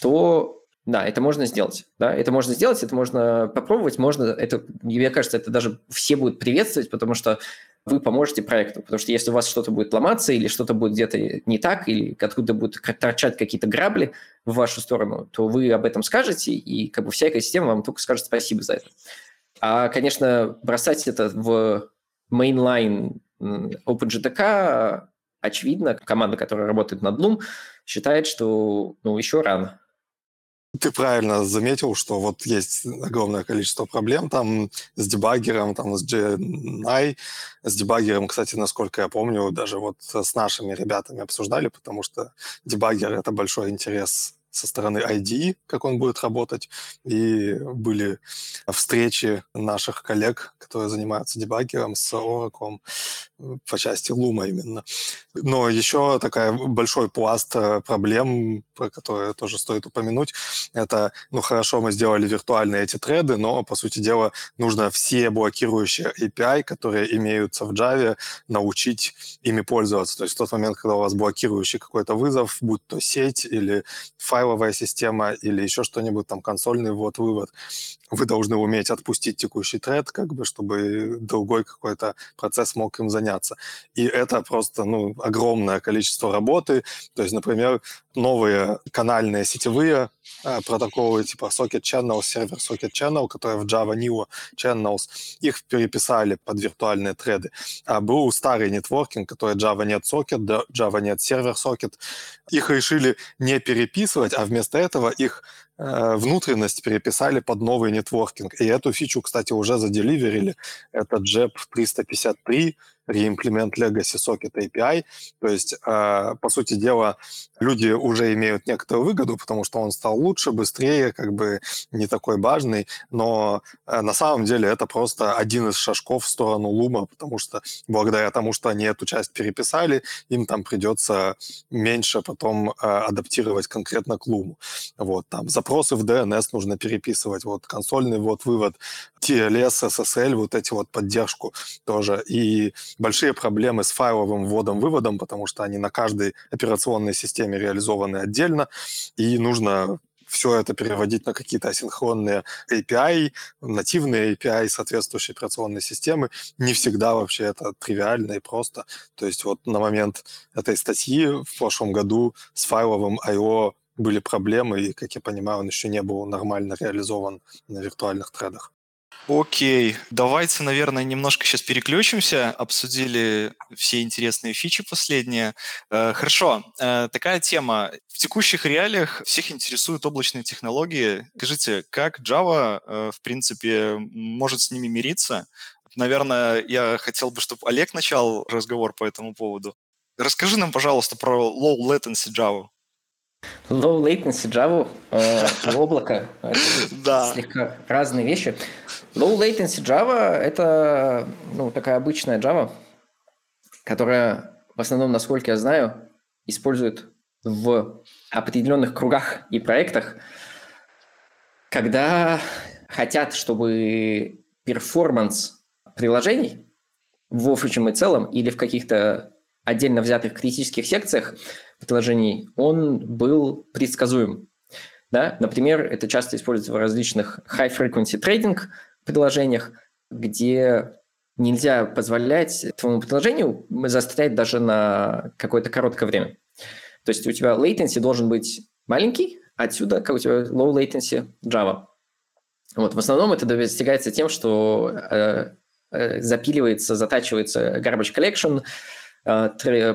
то да, это можно сделать. Да, это можно сделать, это можно попробовать, можно, это, мне кажется, это даже все будут приветствовать, потому что вы поможете проекту. Потому что если у вас что-то будет ломаться или что-то будет где-то не так, или откуда будут торчать какие-то грабли в вашу сторону, то вы об этом скажете, и как бы вся экосистема вам только скажет спасибо за это. А, конечно, бросать это в mainline OpenGTK, очевидно, команда, которая работает над Loom, считает, что ну, еще рано. Ты правильно заметил, что вот есть огромное количество проблем там с дебаггером, там с GNI. С дебаггером, кстати, насколько я помню, даже вот с нашими ребятами обсуждали, потому что дебаггер — это большой интерес со стороны ID, как он будет работать, и были встречи наших коллег, которые занимаются дебаггером с Oracle по части Лума именно. Но еще такая большой пласт э, проблем, про которые тоже стоит упомянуть, это, ну хорошо, мы сделали виртуальные эти треды, но, по сути дела, нужно все блокирующие API, которые имеются в Java, научить ими пользоваться. То есть в тот момент, когда у вас блокирующий какой-то вызов, будь то сеть или файловая система или еще что-нибудь, там консольный ввод-вывод, вы должны уметь отпустить текущий тред, как бы, чтобы другой какой-то процесс мог им заняться. И это просто ну, огромное количество работы. То есть, например, новые канальные сетевые э, протоколы типа Socket Channel, сервер Socket Channel, которые в Java New Channels, их переписали под виртуальные треды. А был старый нетворкинг, который Java нет Socket, Java нет сервер Socket. Их решили не переписывать, а вместо этого их Э, внутренность переписали под новый нетворкинг. И эту фичу, кстати, уже заделиверили. Это JEP 353, реимплемент Legacy Socket API. То есть, э, по сути дела, люди уже имеют некоторую выгоду, потому что он стал лучше, быстрее, как бы не такой важный, но э, на самом деле это просто один из шажков в сторону Лума, потому что благодаря тому, что они эту часть переписали, им там придется меньше потом э, адаптировать конкретно к Луму. Вот, там запросы в DNS нужно переписывать, вот консольный вот вывод, TLS, SSL, вот эти вот поддержку тоже. И большие проблемы с файловым вводом-выводом, потому что они на каждой операционной системе реализованы отдельно, и нужно все это переводить на какие-то асинхронные API, нативные API соответствующей операционной системы. Не всегда вообще это тривиально и просто. То есть вот на момент этой статьи в прошлом году с файловым I.O. были проблемы, и, как я понимаю, он еще не был нормально реализован на виртуальных тредах. Окей, давайте, наверное, немножко сейчас переключимся. Обсудили все интересные фичи последние. Э, хорошо, э, такая тема. В текущих реалиях всех интересуют облачные технологии. Скажите, как Java, э, в принципе, может с ними мириться? Наверное, я хотел бы, чтобы Олег начал разговор по этому поводу. Расскажи нам, пожалуйста, про low latency Java. Low latency Java, э, облако, да. слегка разные вещи. Low latency Java — это ну, такая обычная Java, которая в основном, насколько я знаю, используют в определенных кругах и проектах, когда хотят, чтобы перформанс приложений в общем и целом или в каких-то отдельно взятых критических секциях приложений, он был предсказуем. Да? Например, это часто используется в различных high-frequency trading приложениях, где нельзя позволять твоему приложению застрять даже на какое-то короткое время. То есть у тебя latency должен быть маленький, отсюда как у тебя low latency Java. Вот, в основном это достигается тем, что э, э, запиливается, затачивается garbage collection,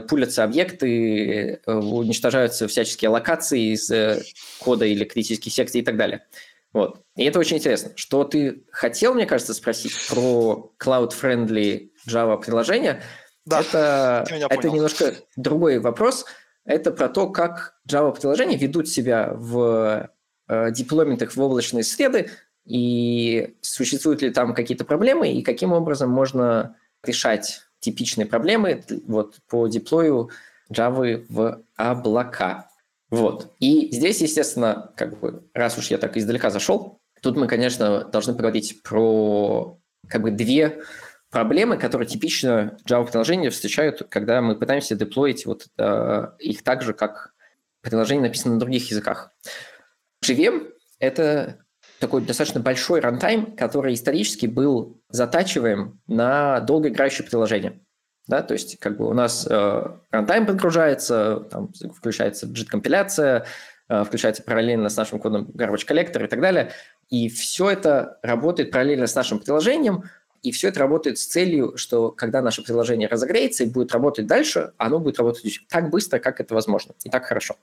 пулятся объекты, э, уничтожаются всяческие локации из э, кода или критических секций и так далее. Вот. И это очень интересно. Что ты хотел, мне кажется, спросить про cloud-friendly Java приложение? Да, это, это немножко другой вопрос. Это про то, как Java приложения ведут себя в э, деплойментах в облачные среды, и существуют ли там какие-то проблемы, и каким образом можно решать типичные проблемы вот, по деплою Java в облака. Вот. И здесь, естественно, как бы, раз уж я так издалека зашел, тут мы, конечно, должны поговорить про как бы две проблемы, которые типично Java-приложения встречают, когда мы пытаемся деплоить вот, э, их так же, как приложение написано на других языках. JVM — это такой достаточно большой рантайм, который исторически был затачиваем на долгоиграющее приложение. Да, то есть как бы у нас э, рантайм подгружается, там включается JIT-компиляция, э, включается параллельно с нашим кодом garbage collector и так далее. И все это работает параллельно с нашим приложением, и все это работает с целью, что когда наше приложение разогреется и будет работать дальше, оно будет работать так быстро, как это возможно, и так хорошо.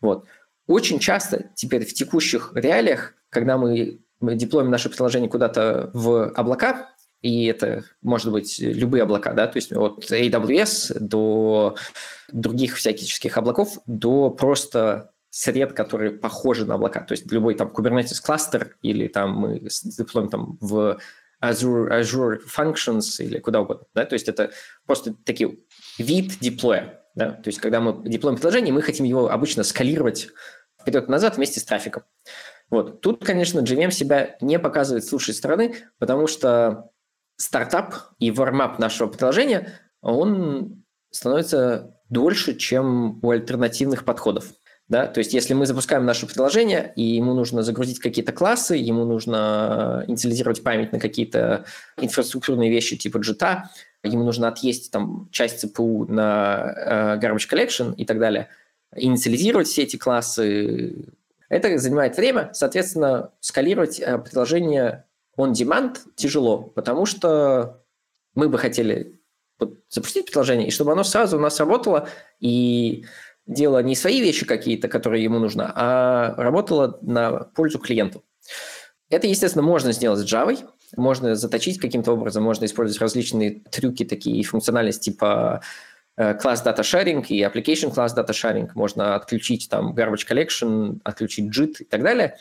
Вот. Очень часто теперь в текущих реалиях, когда мы, мы деплоим наше приложение куда-то в облака, и это может быть любые облака, да, то есть от AWS до других всяких облаков, до просто сред, которые похожи на облака. То есть любой там Kubernetes кластер или там мы деплоим там в Azure, Azure Functions или куда угодно. Да? То есть это просто такие вид деплоя. Да? То есть когда мы деплоим приложение, мы хотим его обычно скалировать вперед-назад вместе с трафиком. Вот. Тут, конечно, JVM себя не показывает с лучшей стороны, потому что стартап и вармап нашего приложения, он становится дольше, чем у альтернативных подходов. Да? То есть если мы запускаем наше приложение, и ему нужно загрузить какие-то классы, ему нужно инициализировать память на какие-то инфраструктурные вещи типа JIT, ему нужно отъесть там, часть CPU на uh, garbage collection и так далее, инициализировать все эти классы, это занимает время, соответственно, скалировать uh, приложение on-demand тяжело, потому что мы бы хотели вот, запустить приложение, и чтобы оно сразу у нас работало, и делала не свои вещи какие-то, которые ему нужны, а работала на пользу клиенту. Это, естественно, можно сделать с Java, можно заточить каким-то образом, можно использовать различные трюки такие и функциональности типа класс э, data sharing и application class data sharing, можно отключить там garbage collection, отключить JIT и так далее,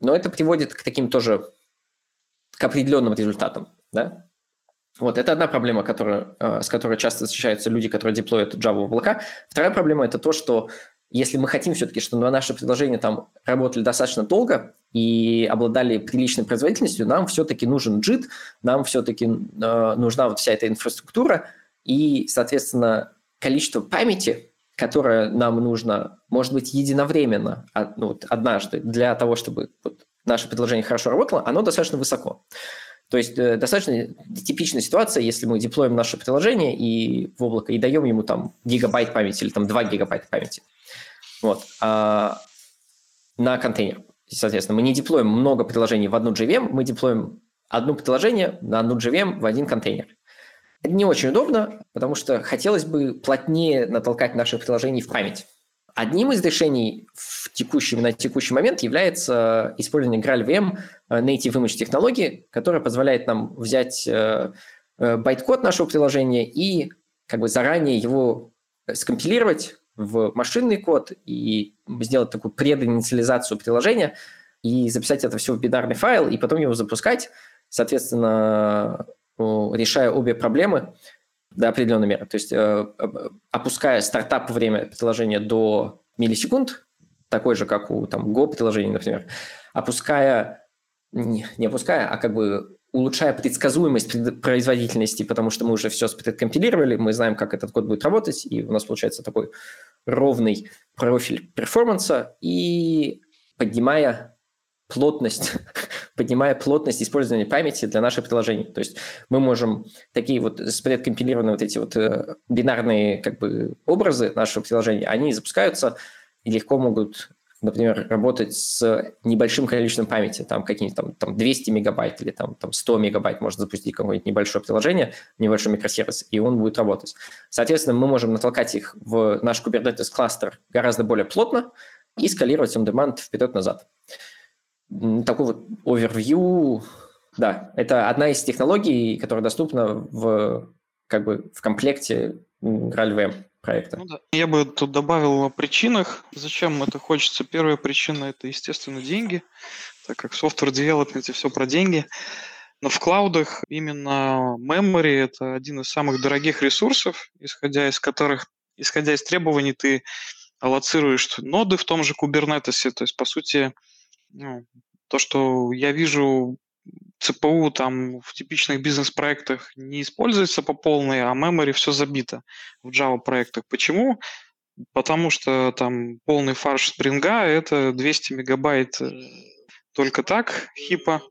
но это приводит к таким тоже, к определенным результатам, да? Вот, это одна проблема, которая, э, с которой часто встречаются люди, которые деплоят Java в облака. Вторая проблема – это то, что если мы хотим все-таки, чтобы наши приложения там работали достаточно долго и обладали приличной производительностью, нам все-таки нужен JIT, нам все-таки э, нужна вот вся эта инфраструктура, и, соответственно, количество памяти, которое нам нужно, может быть, единовременно, ну, вот, однажды, для того, чтобы вот, наше приложение хорошо работало, оно достаточно высоко. То есть э, достаточно типичная ситуация, если мы деплоим наше приложение и в облако и даем ему там гигабайт памяти или там 2 гигабайта памяти. Вот. А на контейнер. Соответственно, мы не деплоим много приложений в одну JVM, мы деплоим одно приложение на одну JVM в один контейнер. Это не очень удобно, потому что хотелось бы плотнее натолкать наши приложения в память. Одним из решений в текущий, на текущий момент является использование GraalVM э, Native Image технологии, которая позволяет нам взять э, э, байт-код нашего приложения и как бы заранее его скомпилировать в машинный код и сделать такую прединициализацию приложения и записать это все в бинарный файл и потом его запускать, соответственно, решая обе проблемы до определенной меры. То есть э, опуская стартап время приложения до миллисекунд, такой же, как у там, Go приложения, например, опуская, не, не опуская, а как бы улучшая предсказуемость производительности, потому что мы уже все предкомпилировали, мы знаем, как этот код будет работать, и у нас получается такой ровный профиль перформанса, и поднимая плотность, поднимая плотность использования памяти для наших приложений. То есть мы можем такие вот предкомпилированные вот эти вот э, бинарные как бы образы нашего приложения, они запускаются и легко могут например, работать с небольшим количеством памяти, там какие-нибудь там, там 200 мегабайт или там, там 100 мегабайт можно запустить какое-нибудь небольшое приложение, небольшой микросервис, и он будет работать. Соответственно, мы можем натолкать их в наш Kubernetes кластер гораздо более плотно и скалировать on-demand вперед-назад. Такой вот overview, да, это одна из технологий, которая доступна в, как бы, в комплекте RALVM проекта. Ну. Я бы тут добавил о причинах, зачем это хочется. Первая причина – это, естественно, деньги, так как software development – все про деньги. Но в клаудах именно memory – это один из самых дорогих ресурсов, исходя из которых, исходя из требований, ты аллоцируешь ноды в том же Kubernetes. То есть, по сути, ну, то, что я вижу ЦПУ там в типичных бизнес-проектах не используется по полной, а memory все забито в Java проектах. Почему? Потому что там полный фарш спринга это 200 мегабайт э, только так, хипа.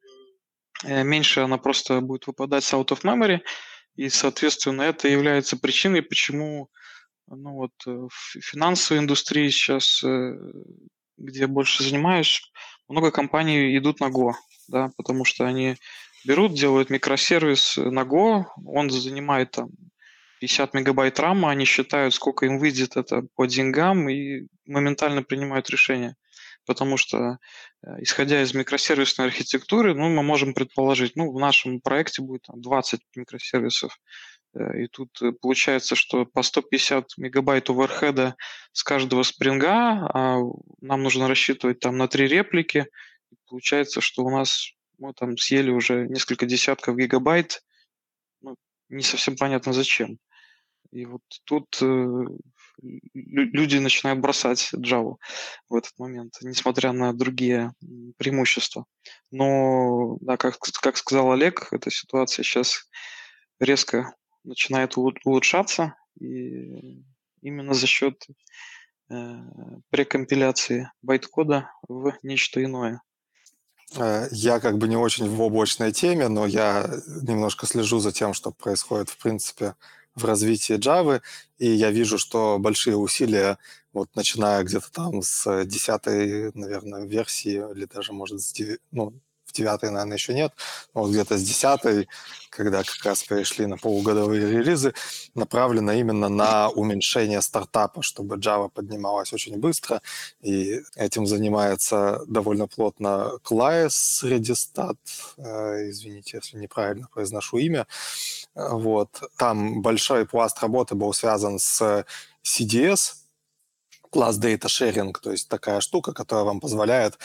Э, меньше она просто будет выпадать с out of memory. И, соответственно, это является причиной, почему ну вот, э, в финансовой индустрии сейчас, где я больше занимаюсь, много компаний идут на Go да, потому что они берут, делают микросервис на Go, он занимает там 50 мегабайт рама, они считают, сколько им выйдет это по деньгам и моментально принимают решение. Потому что, э, исходя из микросервисной архитектуры, ну, мы можем предположить, ну, в нашем проекте будет там, 20 микросервисов, и тут э, получается, что по 150 мегабайт оверхеда с каждого спринга, а нам нужно рассчитывать там на три реплики, Получается, что у нас мы там съели уже несколько десятков гигабайт, ну, не совсем понятно зачем. И вот тут э, люди начинают бросать Java в этот момент, несмотря на другие преимущества. Но, да, как, как сказал Олег, эта ситуация сейчас резко начинает улучшаться, и именно за счет э, прекомпиляции байткода в нечто иное. Э, я как бы не очень в облачной теме, но я немножко слежу за тем, что происходит, в принципе, в развитии Java, и я вижу, что большие усилия, вот начиная где-то там с десятой, наверное, версии, или даже, может, с 9, ну, девятой, наверное, еще нет, но вот где-то с десятой, когда как раз перешли на полугодовые релизы, направлено именно на уменьшение стартапа, чтобы Java поднималась очень быстро, и этим занимается довольно плотно Клаес Redistat, э, извините, если неправильно произношу имя, вот, там большой пласт работы был связан с CDS, класс Data Sharing, то есть такая штука, которая вам позволяет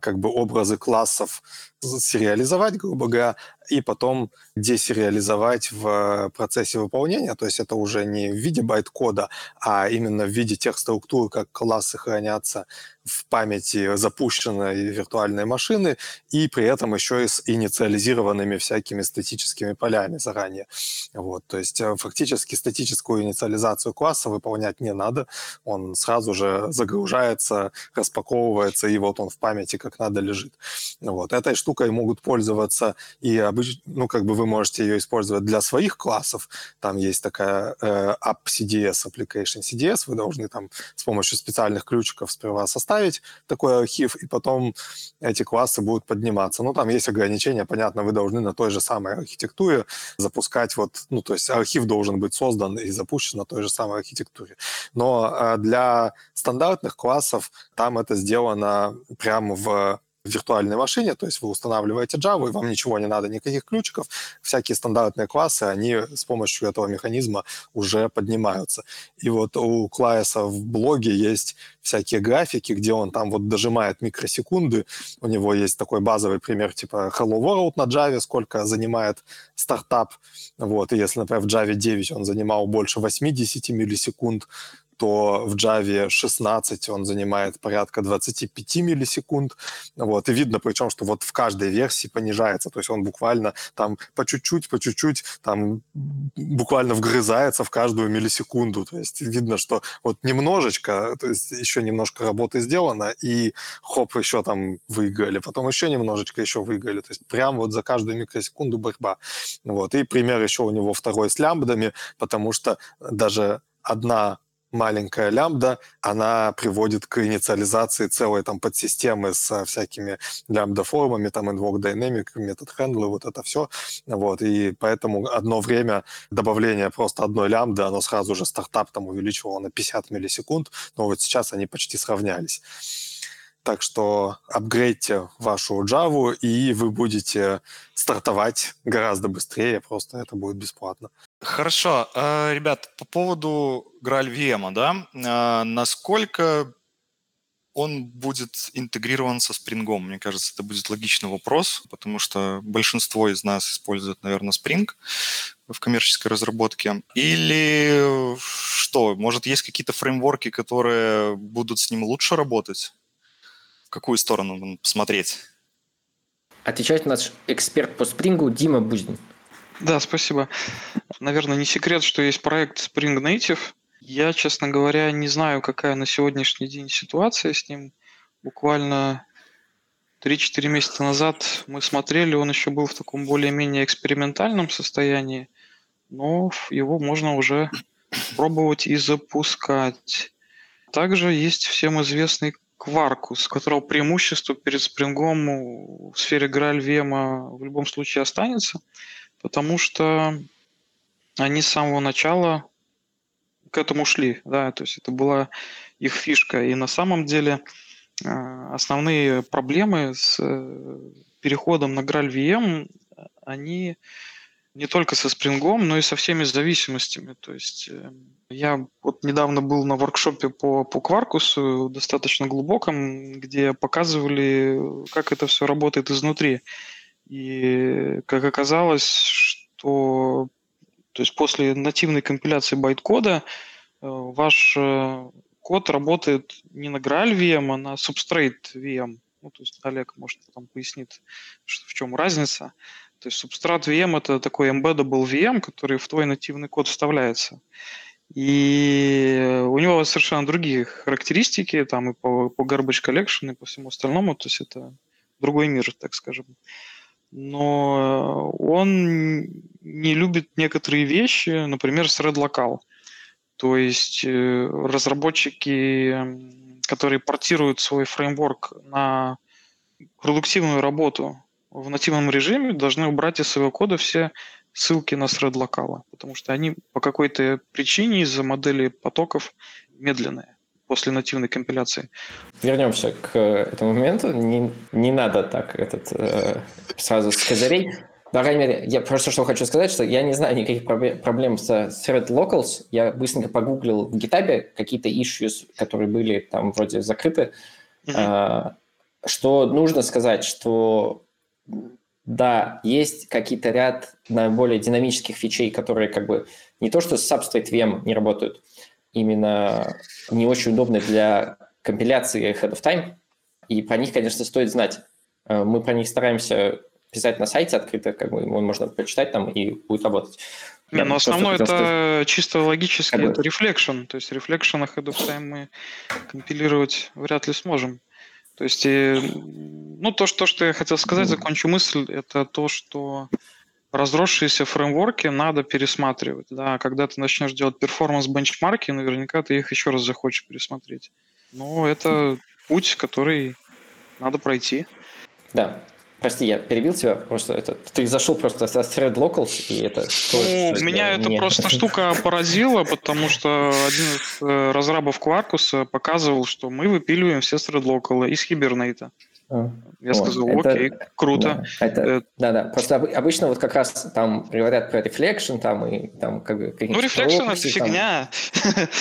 как бы образы классов сериализовать, грубо говоря, и потом десериализовать в процессе выполнения. То есть это уже не в виде байт-кода, а именно в виде тех структур, как классы хранятся в памяти запущенной виртуальной машины, и при этом еще и с инициализированными всякими статическими полями заранее. Вот, то есть э, фактически статическую инициализацию класса выполнять не надо, он сразу же загружается, распаковывается, и вот он в памяти как надо лежит. Вот. Этой штукой могут пользоваться и обычно, ну, как бы вы можете ее использовать для своих классов. Там есть такая э, app CDS, application CDS, вы должны там с помощью специальных ключиков сперва составить такой архив, и потом эти классы будут подниматься. Ну, там есть ограничения, понятно, вы должны на той же самой архитектуре запускать вот, ну, то есть архив должен быть создан и запущен на той же самой архитектуре. Но э, для стандартных классов там это сделано прямо в виртуальной машине, то есть вы устанавливаете Java, и вам ничего не надо, никаких ключиков, всякие стандартные классы, они с помощью этого механизма уже поднимаются. И вот у Клайса в блоге есть всякие графики, где он там вот дожимает микросекунды, у него есть такой базовый пример типа Hello World на Java, сколько занимает стартап, вот, и если, например, в Java 9 он занимал больше 80 миллисекунд, то в Java 16 он занимает порядка 25 миллисекунд. Вот, и видно причем, что вот в каждой версии понижается, то есть он буквально там по чуть-чуть, по чуть-чуть там буквально вгрызается в каждую миллисекунду. То есть видно, что вот немножечко, то есть еще немножко работы сделано, и хоп, еще там выиграли, потом еще немножечко еще выиграли. То есть прям вот за каждую микросекунду борьба. Вот. И пример еще у него второй с лямбдами, потому что даже одна маленькая лямбда, она приводит к инициализации целой там подсистемы с всякими лямбда-формами, там invoke dynamic, метод handle, вот это все. Вот, и поэтому одно время добавление просто одной лямбды, оно сразу же стартап там увеличивало на 50 миллисекунд, но вот сейчас они почти сравнялись. Так что апгрейдьте вашу Java, и вы будете стартовать гораздо быстрее, просто это будет бесплатно. Хорошо. А, ребят, по поводу Graal VM, да, а, насколько он будет интегрирован со Spring? Мне кажется, это будет логичный вопрос, потому что большинство из нас использует, наверное, Spring в коммерческой разработке. Или что, может, есть какие-то фреймворки, которые будут с ним лучше работать? В какую сторону посмотреть? Отвечает наш эксперт по спрингу Дима Буздин. Да, спасибо. Наверное, не секрет, что есть проект Spring Native. Я, честно говоря, не знаю, какая на сегодняшний день ситуация с ним. Буквально 3-4 месяца назад мы смотрели, он еще был в таком более-менее экспериментальном состоянии, но его можно уже пробовать и запускать. Также есть всем известный Quarkus, которого преимущество перед спрингом в сфере GraalVM в любом случае останется, потому что они с самого начала к этому шли, да, то есть это была их фишка. И на самом деле э, основные проблемы с э, переходом на GraalVM, они не только со спрингом, но и со всеми зависимостями. То есть э, я вот недавно был на воркшопе по, по Кваркусу, достаточно глубоком, где показывали, как это все работает изнутри. И как оказалось, что то есть после нативной компиляции байт-кода э, ваш э, код работает не на Graal VM, а на Substrate VM. Ну, то есть Олег, может, потом пояснит, что, в чем разница. То есть Substrate VM – это такой embeddable VM, который в твой нативный код вставляется. И у него совершенно другие характеристики, там и по, по garbage collection, и по всему остальному, то есть это другой мир, так скажем. Но он не любит некоторые вещи, например, thread local. То есть э, разработчики, которые портируют свой фреймворк на продуктивную работу в нативном режиме, должны убрать из своего кода все ссылки на thread локала, потому что они по какой-то причине из-за модели потоков медленные после нативной компиляции. Вернемся к этому моменту. Не, не надо так этот э, сразу с козырей. По крайней мере, я просто что хочу сказать, что я не знаю никаких проблем с thread locals. Я быстренько погуглил в GitHub какие-то issues, которые были там вроде закрыты. Mm-hmm. Э, что нужно сказать, что да, есть какие-то ряд наиболее динамических фичей, которые как бы не то что с Substrate VM не работают, именно не очень удобны для компиляции ahead of time, и про них, конечно, стоит знать. Э, мы про них стараемся писать на сайте открыто, как бы его можно прочитать там и будет работать. Не, но основное это что... чисто логически, как это reflection. То есть reflection ahead of time мы компилировать вряд ли сможем. То есть, ну, то, что, что я хотел сказать, закончу мысль, это то, что разросшиеся фреймворки надо пересматривать. Да, когда ты начнешь делать перформанс-бенчмарки, наверняка ты их еще раз захочешь пересмотреть. Но это путь, который надо пройти. Да. Прости, я перебил тебя, просто это ты зашел просто с Thread Locals, и это... Ну, меня это просто штука поразила, потому что один из э, разрабов Quarkus показывал, что мы выпиливаем все Thread Local из Hibernate. А, Я вот. сказал, это, окей, круто. Да, это, это... да, да. Просто обычно вот как раз там говорят про reflection, там и там как бы... Ну, reflection это фигня.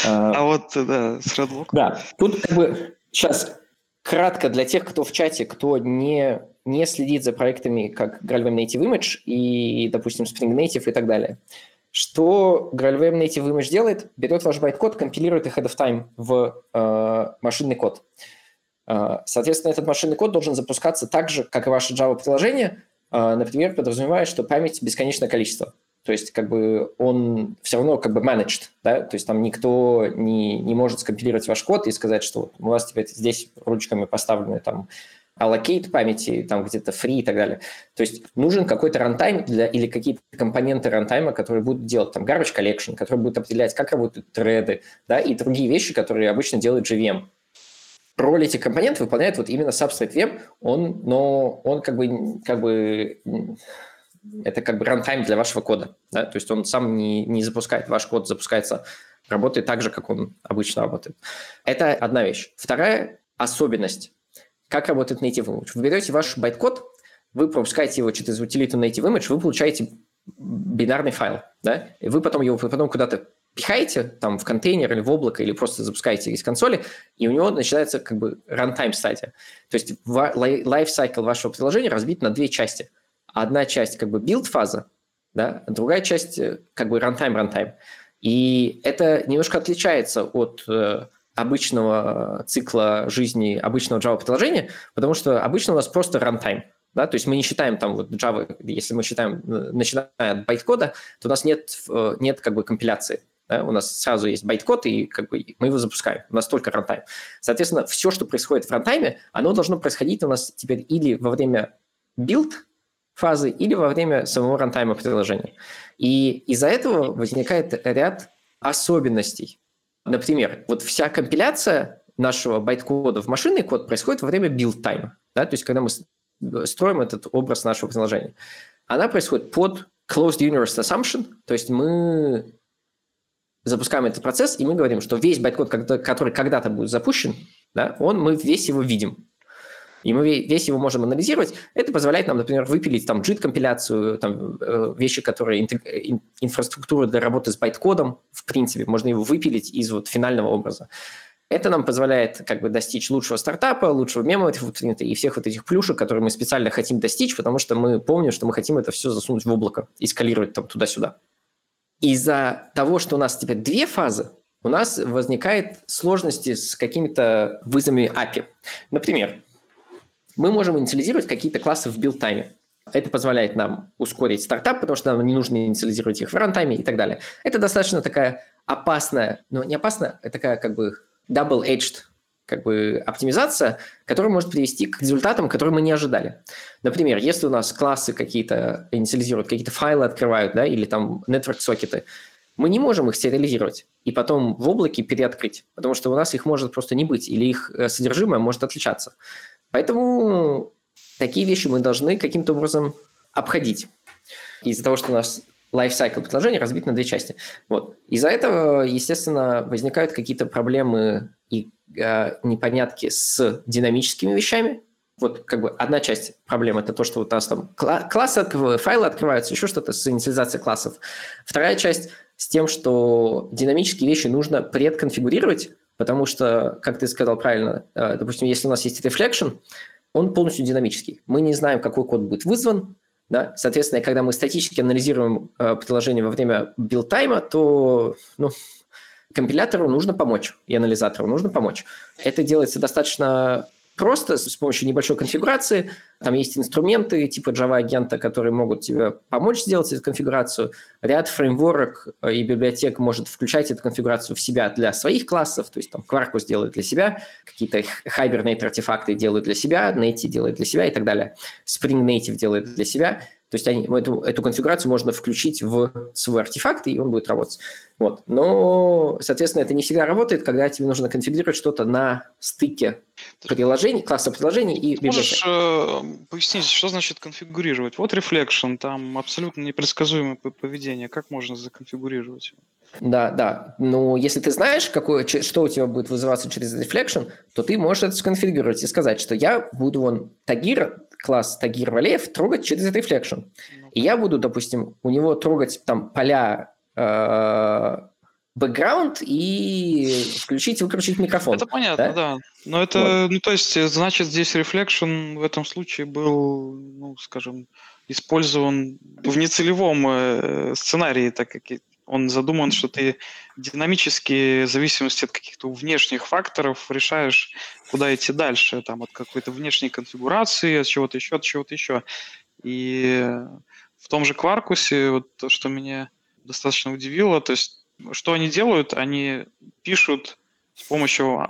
А, а вот, да, с Redlock. Да, тут как бы сейчас кратко для тех, кто в чате, кто не, не следит за проектами как GraalVM Native Image и, допустим, Spring Native и так далее. Что GraalVM Native Image делает? Берет ваш байт-код, компилирует их ahead of time в э, машинный код. Э, соответственно, этот машинный код должен запускаться так же, как и ваше Java-приложение, э, например, подразумевая, что память бесконечное количество. То есть как бы он все равно как бы managed, да, то есть там никто не, не может скомпилировать ваш код и сказать, что у вас теперь здесь ручками поставлены там allocate памяти, там где-то free и так далее. То есть нужен какой-то рантайм для, или какие-то компоненты рантайма, которые будут делать там garbage collection, которые будут определять, как работают треды, да, и другие вещи, которые обычно делает JVM. Роль этих компонентов выполняет вот именно Substrate VM, он, но он как бы, как бы это как бы runtime для вашего кода. Да? То есть он сам не, не запускает, ваш код запускается, работает так же, как он обычно работает. Это одна вещь. Вторая особенность. Как работает Native Image? Вы берете ваш байт-код, вы пропускаете его через утилиту Native Image, вы получаете бинарный файл, да, и вы потом его потом куда-то пихаете там в контейнер или в облако, или просто запускаете из консоли, и у него начинается как бы runtime стадия. То есть lifecycle вашего приложения разбит на две части – одна часть как бы build фаза, да, а другая часть э, как бы runtime-runtime. И это немножко отличается от э, обычного цикла жизни обычного Java-приложения, потому что обычно у нас просто runtime. Да, то есть мы не считаем там вот Java, если мы считаем, э, начиная от байт-кода, то у нас нет, нет как бы компиляции. Да? У нас сразу есть байт-код, и как бы мы его запускаем. У нас только runtime. Соответственно, все, что происходит в рантайме, оно должно происходить у нас теперь или во время build фазы или во время самого рантайма приложения. И из-за этого возникает ряд особенностей. Например, вот вся компиляция нашего байт-кода в машинный код происходит во время билд-тайма. Да? То есть, когда мы строим этот образ нашего приложения. Она происходит под closed universe assumption, то есть мы запускаем этот процесс, и мы говорим, что весь байт-код, который когда-то будет запущен, да, он, мы весь его видим и мы весь его можем анализировать. Это позволяет нам, например, выпилить там JIT-компиляцию, там, э, вещи, которые инфраструктура для работы с байт-кодом, в принципе, можно его выпилить из вот финального образа. Это нам позволяет как бы достичь лучшего стартапа, лучшего мема и всех вот этих плюшек, которые мы специально хотим достичь, потому что мы помним, что мы хотим это все засунуть в облако и скалировать там туда-сюда. Из-за того, что у нас теперь две фазы, у нас возникает сложности с какими-то вызовами API. Например, мы можем инициализировать какие-то классы в билд-тайме. Это позволяет нам ускорить стартап, потому что нам не нужно инициализировать их в рантайме и так далее. Это достаточно такая опасная, но не опасная, это такая как бы double-edged как бы оптимизация, которая может привести к результатам, которые мы не ожидали. Например, если у нас классы какие-то инициализируют, какие-то файлы открывают, да, или там network-сокеты, мы не можем их сериализировать и потом в облаке переоткрыть, потому что у нас их может просто не быть, или их э, содержимое может отличаться. Поэтому такие вещи мы должны каким-то образом обходить. Из-за того, что у нас лайфсайкл предложения разбит на две части. Вот. Из-за этого, естественно, возникают какие-то проблемы и э, непонятки с динамическими вещами. Вот как бы одна часть проблемы – это то, что у нас там классы, файлы открываются, еще что-то с инициализацией классов. Вторая часть с тем, что динамические вещи нужно предконфигурировать, Потому что, как ты сказал правильно, э, допустим, если у нас есть reflection, он полностью динамический. Мы не знаем, какой код будет вызван. Да? Соответственно, когда мы статически анализируем э, приложение во время билд-тайма, то ну, компилятору нужно помочь, и анализатору нужно помочь. Это делается достаточно просто с помощью небольшой конфигурации. Там есть инструменты типа Java-агента, которые могут тебе помочь сделать эту конфигурацию. Ряд фреймворок э, и библиотек может включать эту конфигурацию в себя для своих классов, то есть там Quarkus делает для себя, какие-то Hibernate артефакты делают для себя, Netty делает для себя и так далее. Spring Native делает для себя. То есть они, эту, эту конфигурацию можно включить в свой артефакт, и он будет работать. Вот. Но, соответственно, это не всегда работает, когда тебе нужно конфигурировать что-то на стыке приложений, класса приложений и библиотек. Можешь э, пояснить, что значит конфигурировать? Вот Reflection, там абсолютно непредсказуемое поведение. Как можно законфигурировать? Да, да. Ну, если ты знаешь, какое, что у тебя будет вызываться через Reflection, то ты можешь это сконфигурировать и сказать, что я буду вон тагир, класс тагир Валеев трогать через Reflection. Ну, и я буду, допустим, у него трогать там поля э, бэкграунд и включить, выключить микрофон. Это понятно, да. да. Но это, вот. ну то есть, значит, здесь Reflection в этом случае был, ну, скажем, использован в нецелевом э, сценарии, так как он задуман, что ты динамически, в зависимости от каких-то внешних факторов, решаешь, куда идти дальше, там, от какой-то внешней конфигурации, от чего-то еще, от чего-то еще. И в том же Кваркусе, вот то, что меня достаточно удивило, то есть, что они делают? Они пишут с помощью,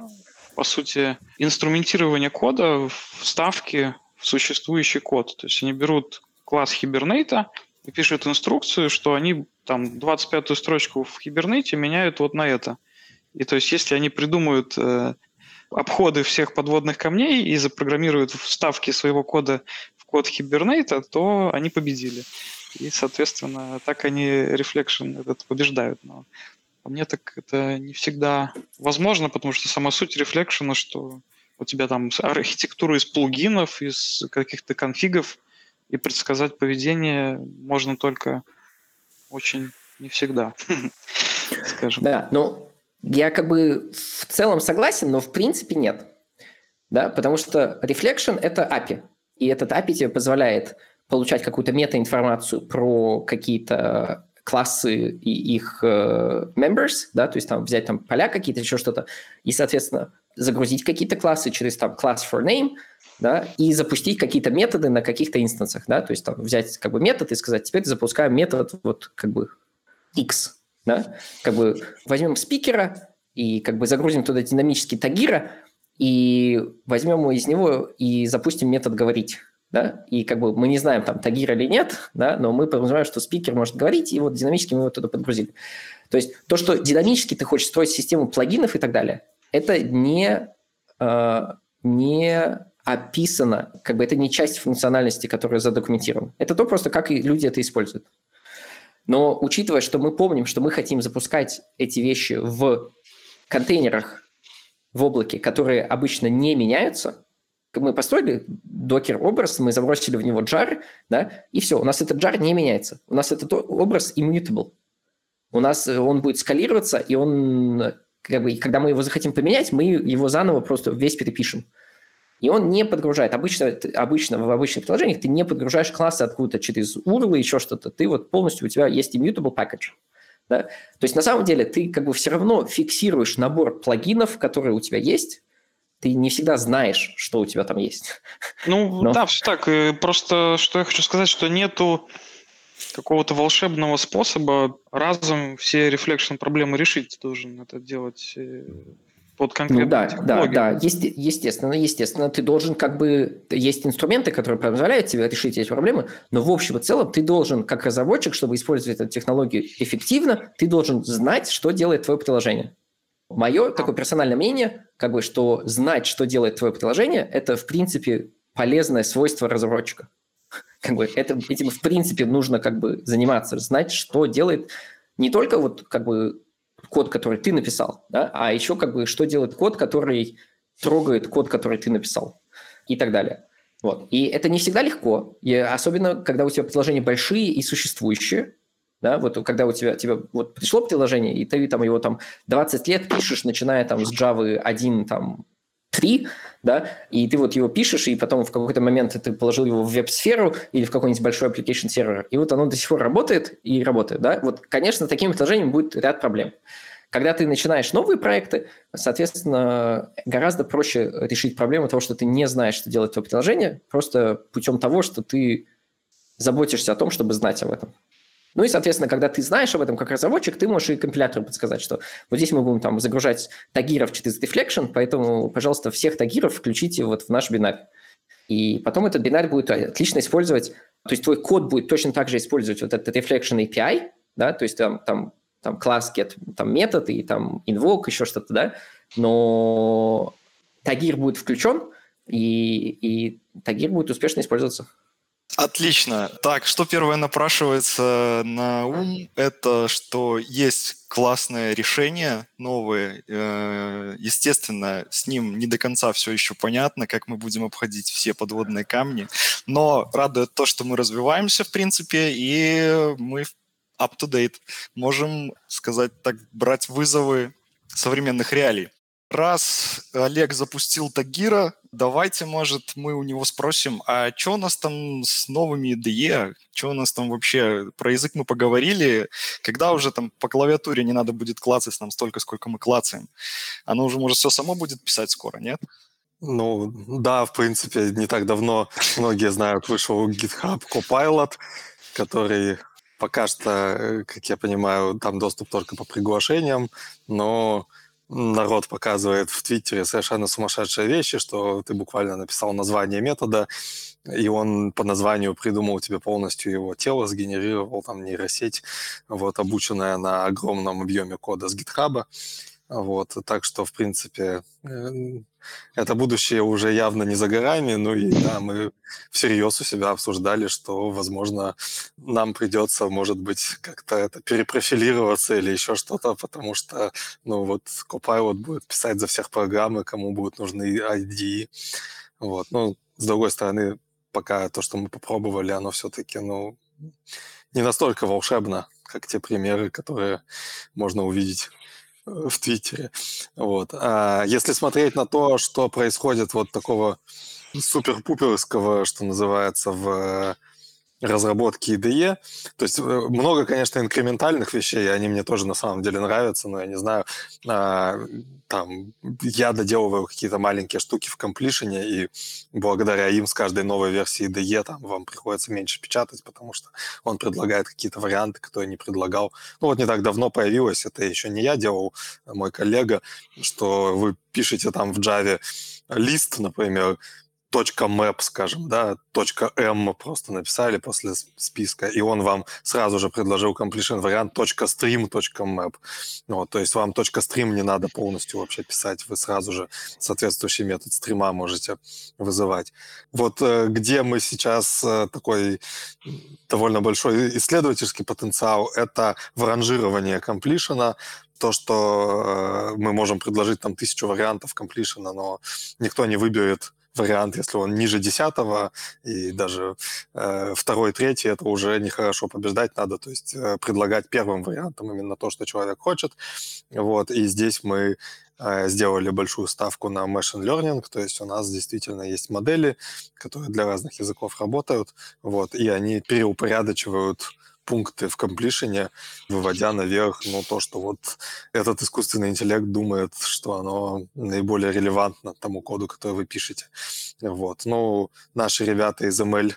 по сути, инструментирования кода вставки в существующий код. То есть они берут класс Hibernate, и пишут инструкцию, что они там 25-ю строчку в Hibernate меняют вот на это. И то есть если они придумают э, обходы всех подводных камней и запрограммируют вставки своего кода в код Hibernate, то они победили. И, соответственно, так они Reflection этот побеждают. Но по мне так это не всегда возможно, потому что сама суть Reflection, что у тебя там архитектура из плагинов, из каких-то конфигов, и предсказать поведение можно только очень не всегда, скажем. Да, ну, я как бы в целом согласен, но в принципе нет. Да, потому что Reflection – это API, и этот API тебе позволяет получать какую-то метаинформацию про какие-то классы и их э, members, да, то есть там взять там поля какие-то, еще что-то, и, соответственно, загрузить какие-то классы через там class for name, да, и запустить какие-то методы на каких-то инстансах, да, то есть там взять как бы метод и сказать, теперь запускаем метод вот как бы x, да, как бы возьмем спикера и как бы загрузим туда динамический тагира и возьмем из него и запустим метод говорить, да, и как бы мы не знаем, там, тагир или нет, да, но мы подразумеваем, что спикер может говорить, и вот динамически мы его туда подгрузили. То есть то, что динамически ты хочешь строить систему плагинов и так далее, это не, э, не описано, как бы это не часть функциональности, которая задокументирована. Это то просто, как люди это используют. Но учитывая, что мы помним, что мы хотим запускать эти вещи в контейнерах в облаке, которые обычно не меняются, мы построили докер-образ, мы забросили в него jar, да, и все, у нас этот jar не меняется. У нас этот образ immutable. У нас он будет скалироваться, и он, как бы, когда мы его захотим поменять, мы его заново просто весь перепишем. И он не подгружает. Обычно, обычно в обычных приложениях ты не подгружаешь классы откуда-то через URL, еще что-то. Ты вот полностью, у тебя есть immutable package. Да? То есть на самом деле ты как бы все равно фиксируешь набор плагинов, которые у тебя есть, ты не всегда знаешь, что у тебя там есть. Ну Но... да, все так. Просто что я хочу сказать, что нету какого-то волшебного способа разом все рефлекшн проблемы решить. Ты должен это делать э, под конкретную ну, да, технологию. Да, да, естественно, естественно, ты должен как бы... Есть инструменты, которые позволяют тебе решить эти проблемы, но в общем и целом ты должен, как разработчик, чтобы использовать эту технологию эффективно, ты должен знать, что делает твое приложение. Мое такое персональное мнение, как бы, что знать, что делает твое приложение, это, в принципе, полезное свойство разработчика. Как бы это, этим, в принципе, нужно как бы заниматься, знать, что делает не только вот как бы код, который ты написал, да, а еще как бы что делает код, который трогает код, который ты написал и так далее. Вот. И это не всегда легко, и особенно когда у тебя приложения большие и существующие, да, вот когда у тебя, тебе вот пришло приложение, и ты там его там 20 лет пишешь, начиная там с Java 1, там, 3, да, и ты вот его пишешь, и потом в какой-то момент ты положил его в веб-сферу или в какой-нибудь большой application сервер, и вот оно до сих пор работает и работает, да. Вот, конечно, такими приложениями будет ряд проблем. Когда ты начинаешь новые проекты, соответственно, гораздо проще решить проблему того, что ты не знаешь, что делать твое приложение, просто путем того, что ты заботишься о том, чтобы знать об этом. Ну и, соответственно, когда ты знаешь об этом как разработчик, ты можешь и компилятору подсказать, что вот здесь мы будем там загружать тагиров через deflection, поэтому, пожалуйста, всех тагиров включите вот в наш бинарь. И потом этот бинарь будет отлично использовать, то есть твой код будет точно так же использовать вот этот reflection API, да, то есть там, там, там класс get, там метод и там invoke, еще что-то, да, но Тагир будет включен, и, и Тагир будет успешно использоваться. Отлично. Так, что первое напрашивается на ум, это что есть классное решение, новое. Э, естественно, с ним не до конца все еще понятно, как мы будем обходить все подводные камни, но радует то, что мы развиваемся, в принципе, и мы up-to-date. Можем, сказать так, брать вызовы современных реалий. Раз Олег запустил Тагира, давайте, может, мы у него спросим, а что у нас там с новыми IDE? Что у нас там вообще? Про язык мы поговорили. Когда уже там по клавиатуре не надо будет клацать нам столько, сколько мы клацаем? Оно уже, может, все само будет писать скоро, нет? Ну, да, в принципе, не так давно многие знают, вышел GitHub Copilot, который пока что, э, как я понимаю, там доступ только по приглашениям, но народ показывает в Твиттере совершенно сумасшедшие вещи, что ты буквально написал название метода, и он по названию придумал тебе полностью его тело, сгенерировал там нейросеть, вот, обученная на огромном объеме кода с гитхаба. Вот, так что, в принципе, э, это будущее уже явно не за горами, ну и да, мы всерьез у себя обсуждали, что, возможно, нам придется, может быть, как-то это перепрофилироваться или еще что-то, потому что, ну вот, Copilot будет писать за всех программы, кому будут нужны ID. Вот, ну, с другой стороны, пока то, что мы попробовали, оно все-таки, ну, не настолько волшебно, как те примеры, которые можно увидеть в Твиттере. Вот. А если смотреть на то, что происходит вот такого супер-пуперского, что называется, в разработки IDE. То есть э, много, конечно, инкрементальных вещей, и они мне тоже на самом деле нравятся, но я не знаю, а, там, я доделываю какие-то маленькие штуки в комплишене, и благодаря им с каждой новой версии IDE там вам приходится меньше печатать, потому что он предлагает какие-то варианты, которые не предлагал. Ну вот не так давно появилось, это еще не я делал, мой коллега, что вы пишете там в Java лист, например, точка .map, скажем, да, точка .m просто написали после списка, и он вам сразу же предложил completion вариант точка .stream, точка .map. Вот, то есть вам точка .stream не надо полностью вообще писать, вы сразу же соответствующий метод стрима можете вызывать. Вот э, где мы сейчас э, такой довольно большой исследовательский потенциал, это в ранжировании completion, то, что э, мы можем предложить там тысячу вариантов комплишена, но никто не выберет вариант, если он ниже десятого, и даже э, второй, третий, это уже нехорошо побеждать надо, то есть э, предлагать первым вариантом именно то, что человек хочет. Вот, и здесь мы э, сделали большую ставку на machine learning, то есть у нас действительно есть модели, которые для разных языков работают, вот, и они переупорядочивают пункты в комплишене, выводя наверх ну, то, что вот этот искусственный интеллект думает, что оно наиболее релевантно тому коду, который вы пишете. Вот. Ну, наши ребята из ML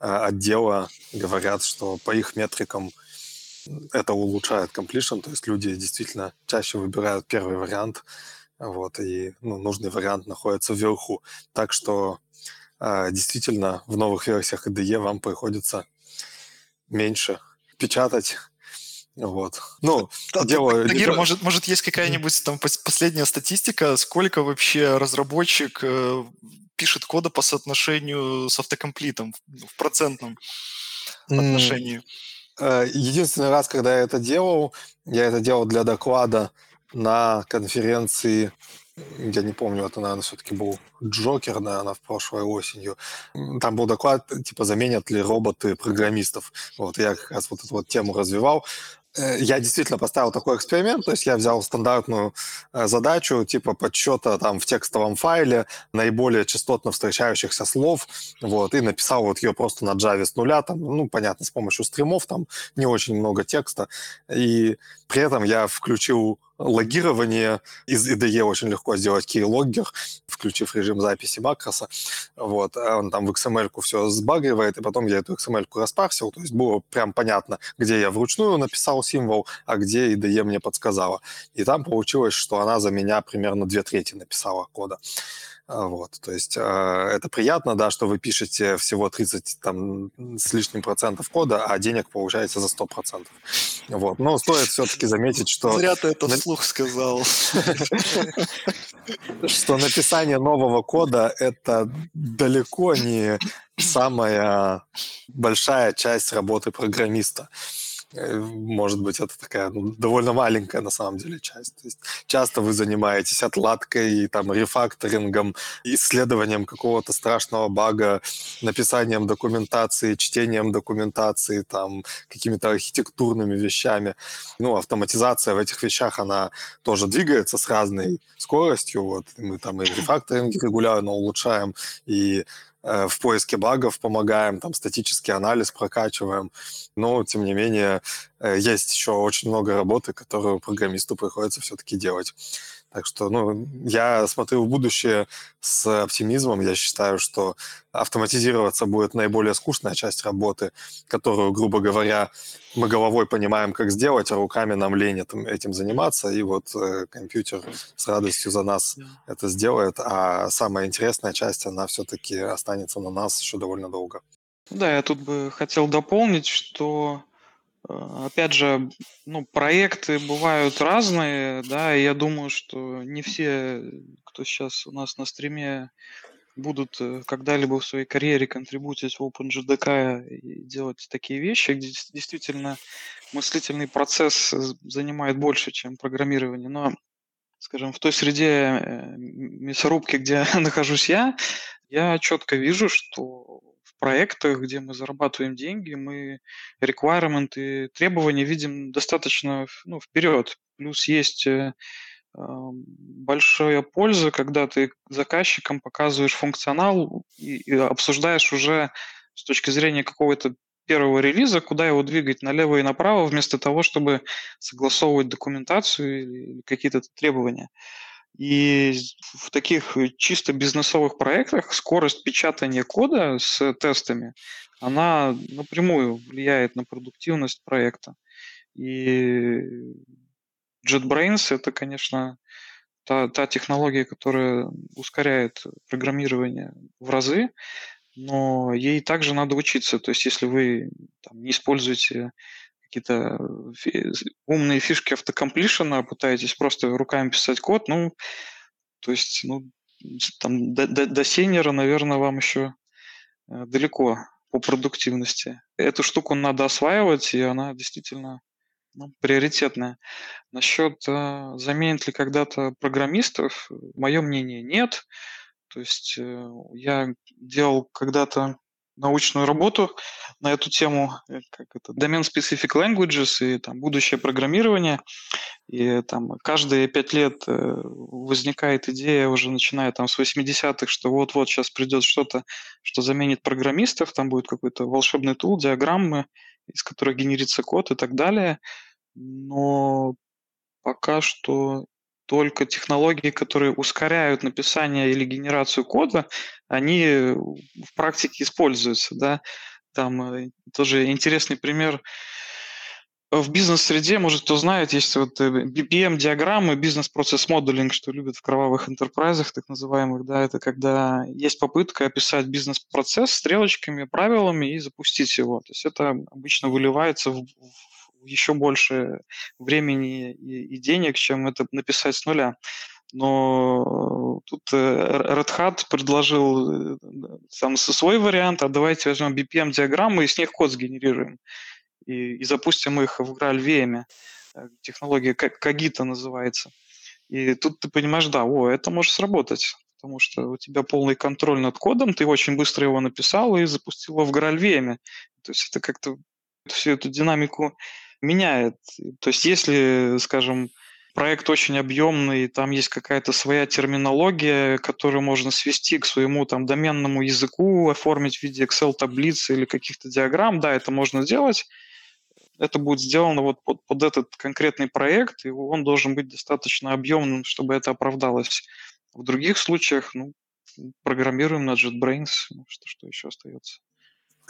а, отдела говорят, что по их метрикам это улучшает completion, то есть люди действительно чаще выбирают первый вариант, вот, и ну, нужный вариант находится вверху. Так что э, действительно в новых версиях IDE вам приходится меньше печатать. Вот. Ну, да, дело... Тагир, может, может, есть какая-нибудь там последняя статистика, сколько вообще разработчик э, пишет кода по соотношению с автокомплитом в процентном отношении? Э, единственный раз, когда я это делал, я это делал для доклада на конференции я не помню, это, наверное, все-таки был Джокер, наверное, в прошлой осенью. Там был доклад, типа, заменят ли роботы программистов. Вот я как раз вот эту вот тему развивал. Э, я действительно поставил такой эксперимент, то есть я взял стандартную э, задачу типа подсчета там в текстовом файле наиболее частотно встречающихся слов, вот, и написал вот ее просто на Java с нуля, там, ну, понятно, с помощью стримов, там не очень много текста, и при этом я включил логирование. Из IDE очень легко сделать keylogger, включив режим записи макроса. Вот. А он там в XML-ку все сбагривает, и потом я эту XML-ку распарсил. То есть было прям понятно, где я вручную написал символ, а где IDE мне подсказала. И там получилось, что она за меня примерно две трети написала кода. А, вот, то есть а, это приятно, да, что вы пишете всего 30 там, с лишним процентов кода, а денег получаете за 100 процентов. Вот, но стоит все-таки заметить, что... Зря ты это вслух сказал. Что написание нового кода – это далеко не самая большая часть работы программиста. Э, может быть, это такая ну, довольно маленькая на самом деле часть. То есть часто вы занимаетесь отладкой, там, рефакторингом, исследованием какого-то страшного бага, написанием документации, чтением документации, там, какими-то архитектурными вещами. Ну, автоматизация в этих вещах, она тоже двигается с разной скоростью. Вот. Мы там и рефакторинг регулярно улучшаем, и в поиске багов помогаем, там статический анализ прокачиваем. Но, тем не менее, э, есть еще очень много работы, которую программисту приходится все-таки делать. Так что, ну, я смотрю в будущее с оптимизмом. Я считаю, что автоматизироваться будет наиболее скучная часть работы, которую, грубо говоря, мы головой понимаем, как сделать, а руками нам лень этим, этим заниматься, и вот э, компьютер с радостью за нас это сделает, а самая интересная часть, она все-таки останется на нас еще довольно долго. Да, я тут бы хотел дополнить, что опять же, ну, проекты бывают разные, да, и я думаю, что не все, кто сейчас у нас на стриме, будут э, когда-либо в своей карьере контрибутить в OpenJDK и делать такие вещи, где действительно мыслительный процесс занимает больше, чем программирование. Но, скажем, в той среде э, мясорубки, где нахожусь я, я четко вижу, что проектах, где мы зарабатываем деньги, мы и требования видим достаточно ну, вперед. Плюс есть э, большая польза, когда ты заказчикам показываешь функционал и, и обсуждаешь уже с точки зрения какого-то первого релиза, куда его двигать налево и направо, вместо того, чтобы согласовывать документацию или какие-то требования. И в таких э, чисто бизнесовых проектах скорость печатания кода с тестами, она напрямую влияет на продуктивность проекта. И JetBrains – это, конечно, та, та технология, которая ускоряет программирование в разы, но ей также надо учиться. То есть если вы там, не используете какие-то умные фишки автокомплишена, пытаетесь просто руками писать код, ну, то есть, ну, там до, до, до сеньора, наверное, вам еще э, далеко по продуктивности. Эту штуку надо осваивать, и она действительно ну, приоритетная. Насчет э, заменит ли когда-то программистов, мое мнение нет. То есть э, я делал когда-то научную работу на эту тему, э, как это, Domain Specific Languages и там будущее программирование. И там каждые пять лет э, возникает идея, уже начиная там с 80-х, что вот-вот сейчас придет что-то, что заменит программистов, там будет какой-то волшебный тул, диаграммы, из которых генерится код и так далее. Но пока что только технологии, которые ускоряют написание или генерацию кода, они в практике используются. Да? Там э, тоже интересный пример в бизнес-среде, может, кто знает, есть вот э, BPM-диаграммы, бизнес-процесс моделинг, что любят в кровавых интерпрайзах, так называемых, да, это когда есть попытка описать бизнес-процесс стрелочками, правилами и запустить его. То есть это обычно выливается в, еще больше времени и, и денег, чем это написать с нуля. Но тут э, Red Hat предложил э, сам свой вариант, а давайте возьмем BPM-диаграммы и с них код сгенерируем. И, и запустим их в GraalVM. Э, технология Kagita называется. И тут ты понимаешь, да, о, это может сработать, потому что у тебя полный контроль над кодом, ты очень быстро его написал и запустил его в GraalVM. То есть это как-то всю эту динамику меняет. То есть если, скажем, проект очень объемный, там есть какая-то своя терминология, которую можно свести к своему там доменному языку, оформить в виде Excel-таблицы или каких-то диаграмм, да, это можно сделать. Это будет сделано вот под, под этот конкретный проект, и он должен быть достаточно объемным, чтобы это оправдалось. В других случаях, ну, программируем на JetBrains, ну, что, что еще остается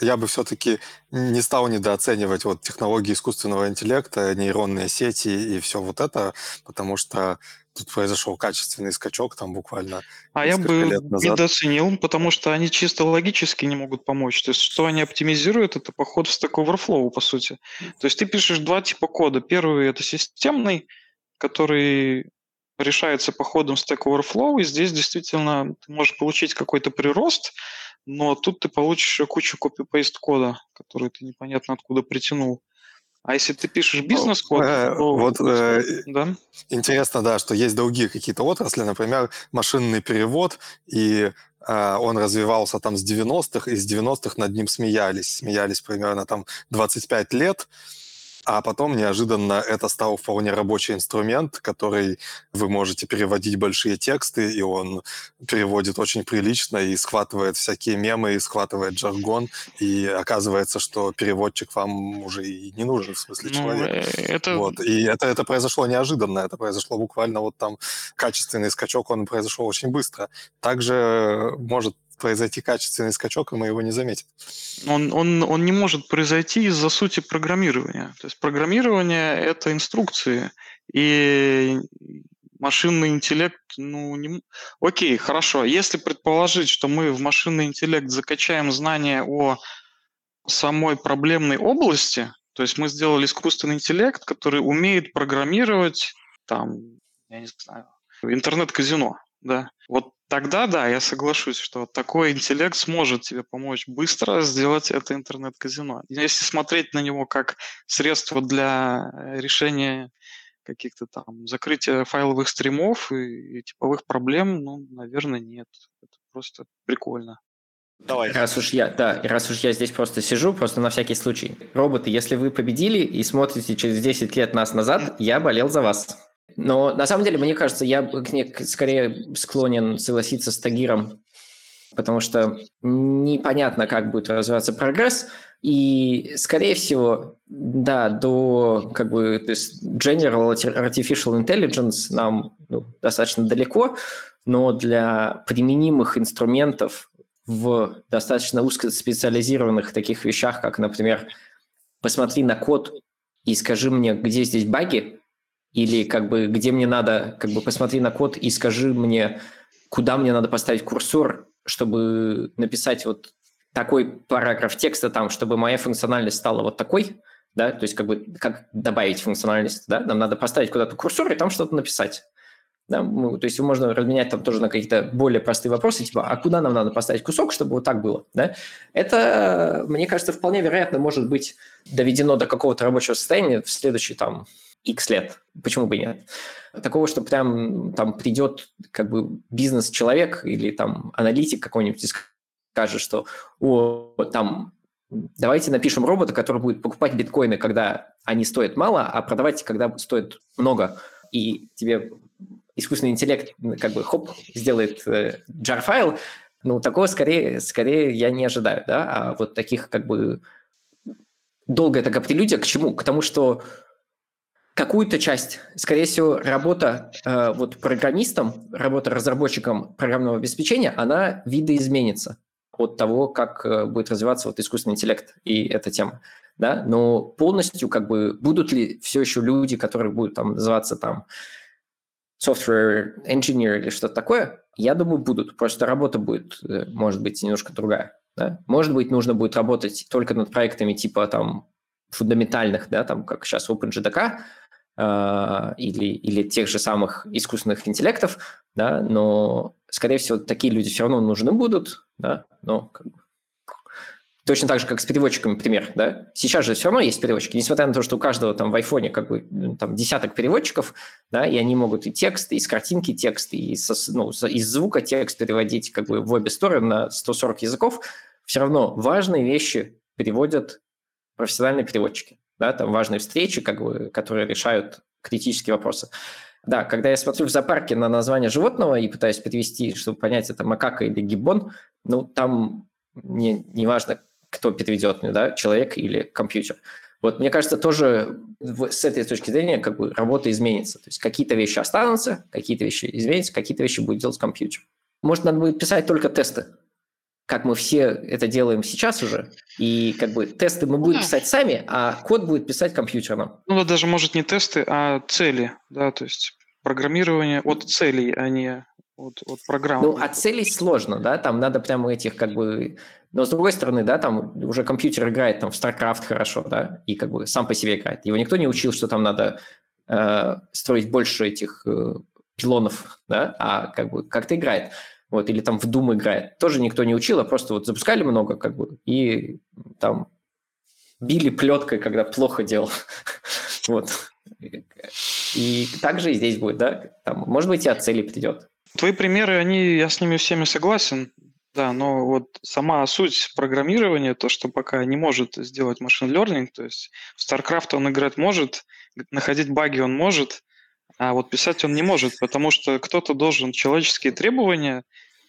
я бы все-таки не стал недооценивать вот технологии искусственного интеллекта, нейронные сети и все вот это, потому что тут произошел качественный скачок, там буквально А я бы недооценил, потому что они чисто логически не могут помочь. То есть что они оптимизируют, это поход в Stack Overflow, по сути. То есть ты пишешь два типа кода. Первый – это системный, который решается по ходам Stack Overflow, и здесь действительно ты можешь получить какой-то прирост, но тут ты получишь кучу копи-пейст кода, который ты непонятно откуда притянул. А если ты пишешь ну, бизнес-код, э, то... Вот э, да? интересно, да, что есть другие какие-то отрасли, например, машинный перевод, и э, он развивался там с 90-х, и с 90-х над ним смеялись. Смеялись примерно там 25 лет, а потом неожиданно это стал вполне рабочий инструмент, который вы можете переводить большие тексты, и он переводит очень прилично и схватывает всякие мемы, и схватывает жаргон, и оказывается, что переводчик вам уже и не нужен, в смысле, ну, человек. Э, это... Вот. И это, это произошло неожиданно, это произошло буквально вот там качественный скачок, он произошел очень быстро. Также может произойти качественный скачок, и мы его не заметим. Он, он, он не может произойти из-за сути программирования. То есть программирование – это инструкции, и машинный интеллект, ну, не... Окей, хорошо. Если предположить, что мы в машинный интеллект закачаем знания о самой проблемной области, то есть мы сделали искусственный интеллект, который умеет программировать, там, я не знаю, интернет-казино, да. Вот тогда да, я соглашусь, что такой интеллект сможет тебе помочь быстро сделать это интернет-казино. Если смотреть на него как средство для э, решения каких-то там закрытия файловых стримов и, и типовых проблем, ну, наверное, нет. Это просто прикольно. Давай. Раз уж я, да, раз уж я здесь просто сижу, просто на всякий случай. Роботы, если вы победили и смотрите через 10 лет нас назад, я болел за вас. Но на самом деле, мне кажется, я скорее склонен согласиться с Тагиром, потому что непонятно, как будет развиваться прогресс, и, скорее всего, да, до как бы то есть General Artificial Intelligence нам ну, достаточно далеко, но для применимых инструментов в достаточно узкоспециализированных таких вещах, как, например, посмотри на код и скажи мне, где здесь баги, или как бы где мне надо, как бы посмотри на код и скажи мне, куда мне надо поставить курсор, чтобы написать вот такой параграф текста там, чтобы моя функциональность стала вот такой, да, то есть как бы как добавить функциональность, да, нам надо поставить куда-то курсор и там что-то написать. Да, мы, то есть можно разменять там тоже на какие-то более простые вопросы, типа, а куда нам надо поставить кусок, чтобы вот так было, да? Это, мне кажется, вполне вероятно может быть доведено до какого-то рабочего состояния в следующий там X лет. Почему бы нет? Такого, что прям там придет как бы бизнес-человек или там аналитик какой-нибудь и скажет, что о, там давайте напишем робота, который будет покупать биткоины, когда они стоят мало, а продавать, когда стоят много. И тебе искусственный интеллект как бы хоп, сделает э, jar-файл, ну, такого скорее, скорее я не ожидаю, да, а вот таких как бы долгая такая прелюдия к чему? К тому, что какую-то часть, скорее всего, работа э, вот программистом, работа разработчиком программного обеспечения, она видоизменится от того, как э, будет развиваться вот искусственный интеллект и эта тема. Да? Но полностью как бы будут ли все еще люди, которые будут там называться там software engineer или что-то такое, я думаю, будут. Просто работа будет, э, может быть, немножко другая. Да? Может быть, нужно будет работать только над проектами типа там фундаментальных, да, там, как сейчас OpenJDK, или, или тех же самых искусственных интеллектов, да, но, скорее всего, такие люди все равно нужны будут, да, но как бы, Точно так же, как с переводчиками, пример, да? Сейчас же все равно есть переводчики, несмотря на то, что у каждого там в айфоне как бы там десяток переводчиков, да, и они могут и текст, и с картинки текст, и со, ну, из звука текст переводить как бы в обе стороны на 140 языков, все равно важные вещи переводят профессиональные переводчики да, там важные встречи, как бы, которые решают критические вопросы. Да, когда я смотрю в зоопарке на название животного и пытаюсь перевести, чтобы понять, это макака или гиббон, ну, там не, не важно, кто переведет, да, человек или компьютер. Вот мне кажется, тоже с этой точки зрения как бы работа изменится. То есть какие-то вещи останутся, какие-то вещи изменятся, какие-то вещи будет делать компьютер. Может, надо будет писать только тесты как мы все это делаем сейчас уже, и как бы тесты мы будем писать сами, а код будет писать компьютером. Ну, да, даже, может, не тесты, а цели, да, то есть программирование от целей, а не от, от программы. Ну, от целей сложно, да, там надо прямо этих как бы... Но с другой стороны, да, там уже компьютер играет там в StarCraft хорошо, да, и как бы сам по себе играет. Его никто не учил, что там надо э, строить больше этих э, пилонов, да, а как бы как-то играет. Вот, или там в Doom играет. Тоже никто не учил, а просто вот запускали много, как бы, и там били плеткой, когда плохо делал. вот. И также и здесь будет, да, там, может быть, и от цели придет. Твои примеры, они, я с ними всеми согласен, да, но вот сама суть программирования, то, что пока не может сделать машин learning, то есть в StarCraft он играть может, находить баги он может, а вот писать он не может, потому что кто-то должен человеческие требования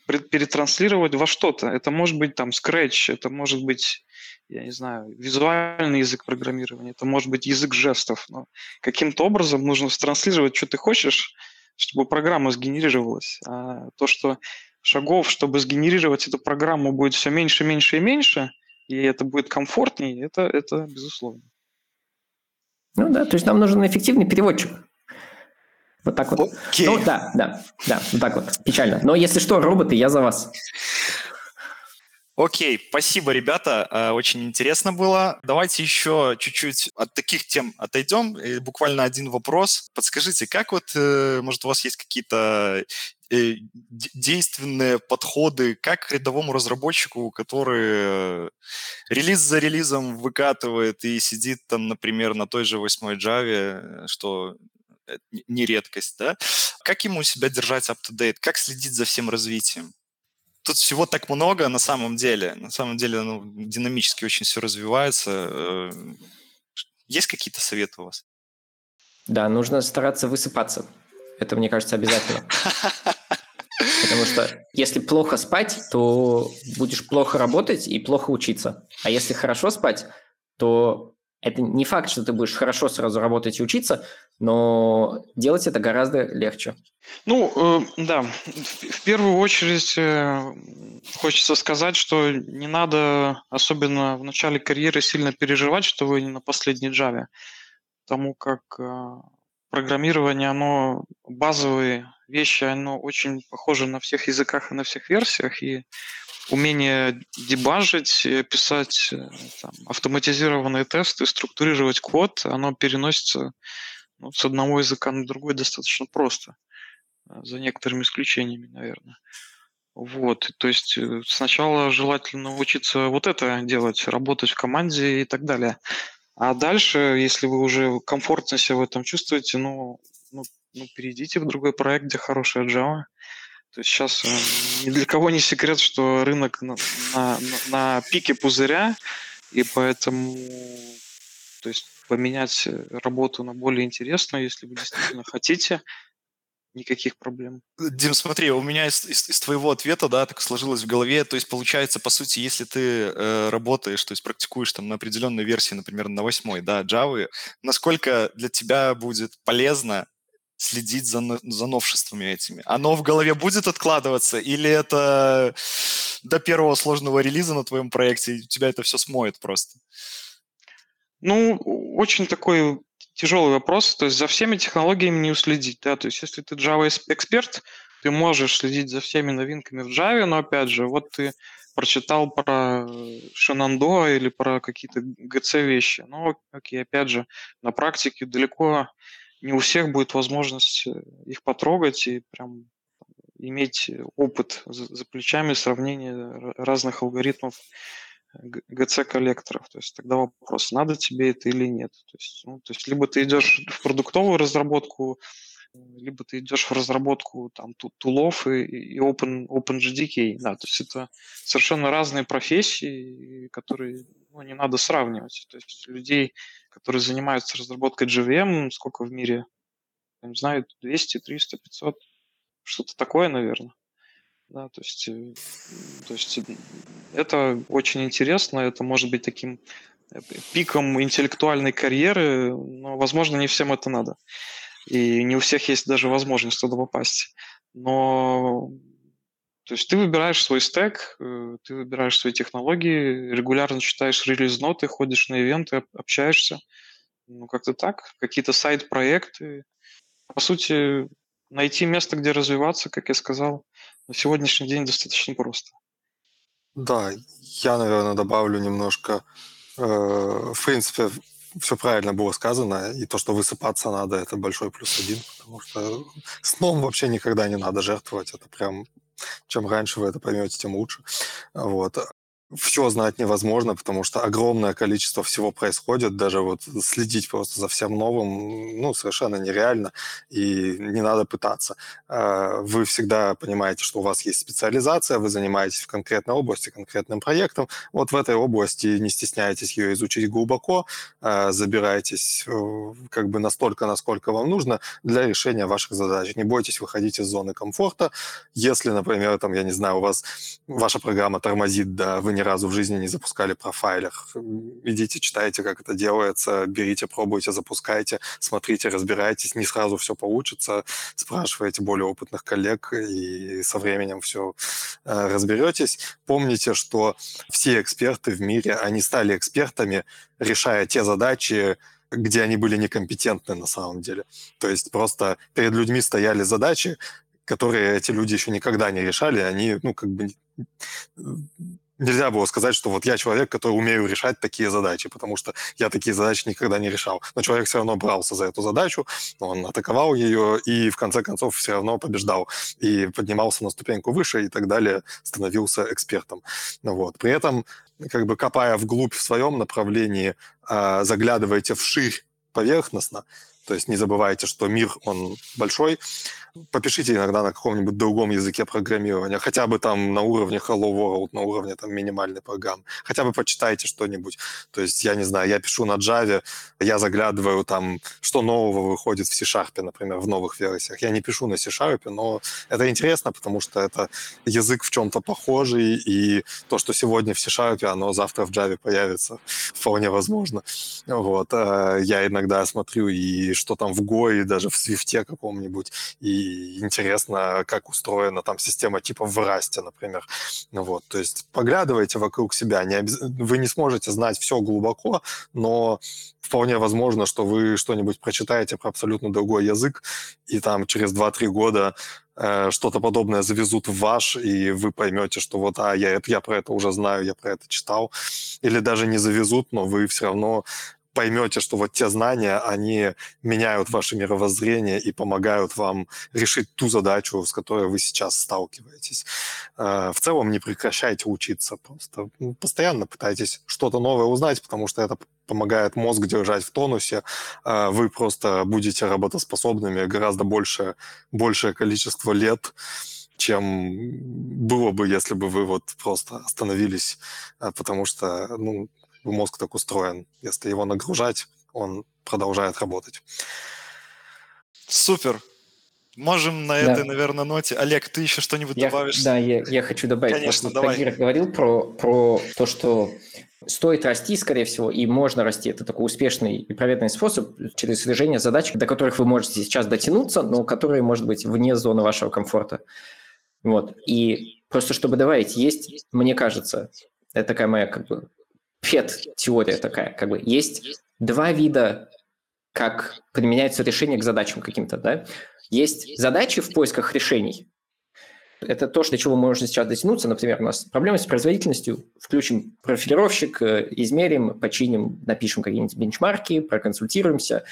перетранслировать во что-то. Это может быть там Scratch, это может быть, я не знаю, визуальный язык программирования, это может быть язык жестов. Но каким-то образом нужно транслировать, что ты хочешь, чтобы программа сгенерировалась. А то, что шагов, чтобы сгенерировать эту программу, будет все меньше, меньше и меньше, и это будет комфортнее, это, это безусловно. Ну да, то есть нам нужен эффективный переводчик. Вот так вот. Okay. Ну да, да, да, вот так вот. Печально. Но если что, роботы, я за вас. Окей, спасибо, ребята, э, очень интересно было. Давайте еще чуть-чуть от таких тем отойдем. И буквально один вопрос. Подскажите, как вот, э, может, у вас есть какие-то э, действенные подходы, как рядовому разработчику, который релиз за релизом выкатывает и сидит там, например, на той же 8 Java, что не редкость, да? Как ему себя держать up-to-date? Как следить за всем развитием? Тут всего так много на самом деле. На самом деле ну, динамически очень все развивается. Э, есть какие-то советы у вас? Да, нужно стараться высыпаться. Это, мне кажется, обязательно. Потому что если плохо спать, то будешь плохо работать и плохо учиться. А если хорошо спать, то это не факт, что ты будешь хорошо сразу работать и учиться, но делать это гораздо легче. Ну, э, да, в первую очередь э, хочется сказать, что не надо, особенно в начале карьеры, сильно переживать, что вы не на последней Java, потому как э, программирование, оно базовые вещи, оно очень похоже на всех языках и на всех версиях, и умение дебажить, э, писать э, там, автоматизированные тесты, структурировать код, оно переносится ну, с одного языка на другой достаточно просто, э, за некоторыми исключениями, наверное. Вот, то есть сначала желательно учиться вот это делать, работать в команде и так далее. А дальше, если вы уже комфортно себя в этом чувствуете, ну, ну, ну перейдите в другой проект, где хорошая Java, то есть сейчас э, ни для кого не секрет, что рынок на, на, на пике пузыря, и поэтому то есть поменять работу на более интересную, если вы действительно хотите, никаких проблем. Дим, смотри, у меня из, из, из твоего ответа, да, так сложилось в голове, то есть получается, по сути, если ты э, работаешь, то есть практикуешь там на определенной версии, например, на восьмой, да, Java, насколько для тебя будет полезно следить за, за новшествами этими? Оно в голове будет откладываться или это до первого сложного релиза на твоем проекте, и тебя это все смоет просто? Ну, очень такой тяжелый вопрос. То есть за всеми технологиями не уследить. Да? То есть если ты Java эксперт, ты можешь следить за всеми новинками в Java, но опять же, вот ты прочитал про Shenandoah или про какие-то GC вещи. Ну, окей, опять же, на практике далеко не у всех будет возможность э, их потрогать и прям иметь опыт за, плечами сравнения разных алгоритмов GC-коллекторов. То есть тогда вопрос, надо тебе это или нет. То есть, ну, то есть либо ты идешь в продуктовую разработку, либо ты идешь в разработку там тулов и, и Open, OpenGDK. Да, то есть это совершенно разные профессии, которые ну, не надо сравнивать. То есть людей, которые занимаются разработкой JVM, сколько в мире, я не знаю, 200, 300, 500, что-то такое, наверное. Да, то есть, э, то есть это очень интересно, это может быть таким э, пиком интеллектуальной карьеры, но, возможно, не всем это надо. И не у всех есть даже возможность туда попасть. Но то есть ты выбираешь свой стек, э, ты выбираешь свои технологии, регулярно читаешь релиз-ноты, ходишь на ивенты, общаешься. Ну, как-то так. Какие-то сайт-проекты. По сути, найти место, где развиваться, как я сказал, на сегодняшний день достаточно просто. Да, я, наверное, добавлю немножко. Э, в принципе, все правильно было сказано, и то, что высыпаться надо, это большой плюс один, потому что сном вообще никогда не надо жертвовать, это прям чем раньше вы это поймете, тем лучше. Вот все знать невозможно, потому что огромное количество всего происходит, даже вот следить просто за всем новым, ну, совершенно нереально, и не надо пытаться. А, вы всегда понимаете, что у вас есть специализация, вы занимаетесь в конкретной области, конкретным проектом, вот в этой области не стесняйтесь ее изучить глубоко, а, забирайтесь э, как бы настолько, насколько вам нужно для решения ваших задач. Не бойтесь выходить из зоны комфорта. Если, например, там, я не знаю, у вас ваша программа тормозит, да, вы ни разу в жизни не запускали профайлер. Идите, читайте, как это делается, берите, пробуйте, запускайте, смотрите, разбирайтесь. Не сразу все получится. Спрашивайте более опытных коллег, и со временем все э, разберетесь. Помните, что все эксперты в мире, они стали экспертами, решая те задачи, где они были некомпетентны на самом деле. То есть просто перед людьми стояли задачи, которые эти люди еще никогда не решали, они, ну, как бы нельзя было сказать, что вот я человек, который умею решать такие задачи, потому что я такие задачи никогда не решал. Но человек все равно брался за эту задачу, он атаковал ее и в конце концов все равно побеждал и поднимался на ступеньку выше и так далее, становился экспертом. Вот. При этом, как бы копая вглубь в своем направлении, а, заглядывайте вширь поверхностно, то есть не забывайте, что мир, он большой, попишите иногда на каком-нибудь другом языке программирования, хотя бы там на уровне Hello World, на уровне там минимальной программы, хотя бы почитайте что-нибудь. То есть, я не знаю, я пишу на Java, я заглядываю там, что нового выходит в C-Sharp, например, в новых версиях. Я не пишу на C-Sharp, но это интересно, потому что это язык в чем-то похожий, и то, что сегодня в C-Sharp, оно завтра в Java появится, вполне возможно. Вот. Э, я иногда смотрю, и что там в Go, и даже в Swift каком-нибудь, и интересно, как устроена там система типа в Расте, например. Ну вот, то есть поглядывайте вокруг себя. Не обез... Вы не сможете знать все глубоко, но вполне возможно, что вы что-нибудь прочитаете про абсолютно другой язык, и там через 2-3 года э, что-то подобное завезут в ваш, и вы поймете, что вот, а, я, я про это уже знаю, я про это читал. Или даже не завезут, но вы все равно поймете, что вот те знания, они меняют ваше мировоззрение и помогают вам решить ту задачу, с которой вы сейчас сталкиваетесь. Э, в целом не прекращайте учиться, просто постоянно пытайтесь что-то новое узнать, потому что это помогает мозг держать в тонусе, э, вы просто будете работоспособными гораздо больше, большее количество лет, чем было бы, если бы вы вот просто остановились, э, потому что ну, мозг так устроен. Если его нагружать, он продолжает работать. Супер. Можем на да. этой, наверное, ноте. Олег, ты еще что-нибудь я, добавишь? Да, я, я хочу добавить. Конечно, вот, давай. Тагир говорил про, про то, что стоит расти, скорее всего, и можно расти. Это такой успешный и проверенный способ через решение задач, до которых вы можете сейчас дотянуться, но которые, может быть, вне зоны вашего комфорта. Вот. И просто чтобы добавить, есть, мне кажется, это такая моя как бы фет-теория такая, как бы есть два вида, как применяется решение к задачам каким-то, да. Есть задачи в поисках решений. Это то, до чего мы можем сейчас дотянуться. Например, у нас проблемы с производительностью. Включим профилировщик, э, измерим, починим, напишем какие-нибудь бенчмарки, проконсультируемся,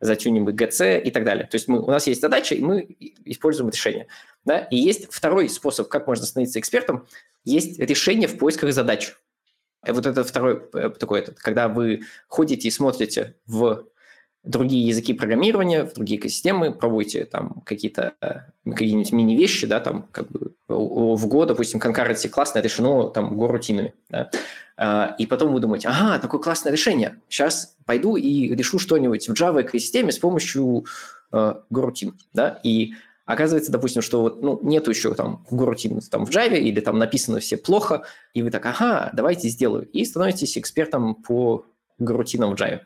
затюним GC и так далее. То есть мы, у нас есть задача, и мы используем решение. Да? И есть второй способ, как можно становиться экспертом. Есть решение в поисках задач. Э, вот это второй э, такой, этот, когда вы ходите и смотрите в другие языки программирования, в другие экосистемы, пробуйте там какие-то э, какие-нибудь мини-вещи, да, там как бы в Go, допустим, concurrency классно решено там горутинами, да, а, и потом вы думаете, ага, такое классное решение, сейчас пойду и решу что-нибудь в Java экосистеме с помощью горутин, да, и Оказывается, допустим, что вот, ну, нету еще там горутин там в Java или там написано все плохо, и вы так, ага, давайте сделаю. И становитесь экспертом по горутинам в Java.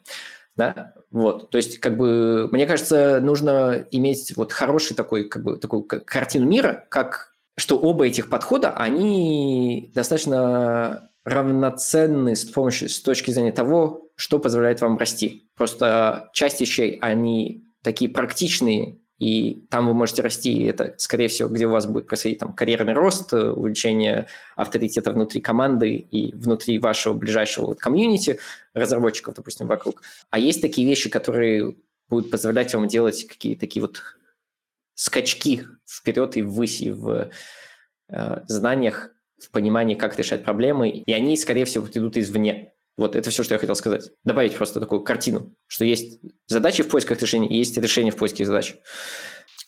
Да? Вот. То есть, как бы, мне кажется, нужно иметь вот хороший такой, как бы, такую картину мира, как что оба этих подхода, они достаточно равноценны с помощью, с точки зрения того, что позволяет вам расти. Просто часть вещей, они такие практичные и там вы можете расти, и это, скорее всего, где у вас будет происходить там карьерный рост, увеличение авторитета внутри команды и внутри вашего ближайшего вот, комьюнити разработчиков, допустим, вокруг. А есть такие вещи, которые будут позволять вам делать какие-то такие вот скачки вперед и ввысь, и в э, знаниях, в понимании, как решать проблемы, и они, скорее всего, идут извне. Вот это все, что я хотел сказать. Добавить просто такую картину, что есть задачи в поисках решений, и есть решения в поиске задач.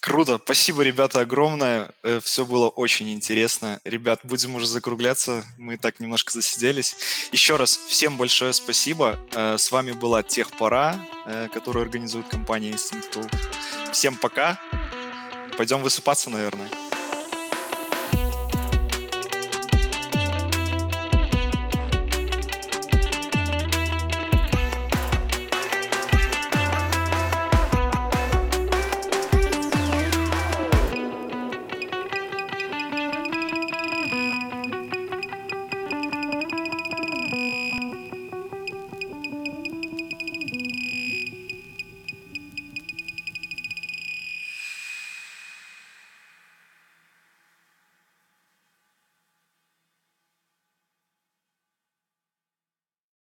Круто. Спасибо, ребята, огромное. Э, все было очень интересно. Ребят, будем уже закругляться. Мы так немножко засиделись. Еще раз всем большое спасибо. Э, с вами была Техпора, э, которую организует компания Instinct Tool. Всем пока. Пойдем высыпаться, наверное.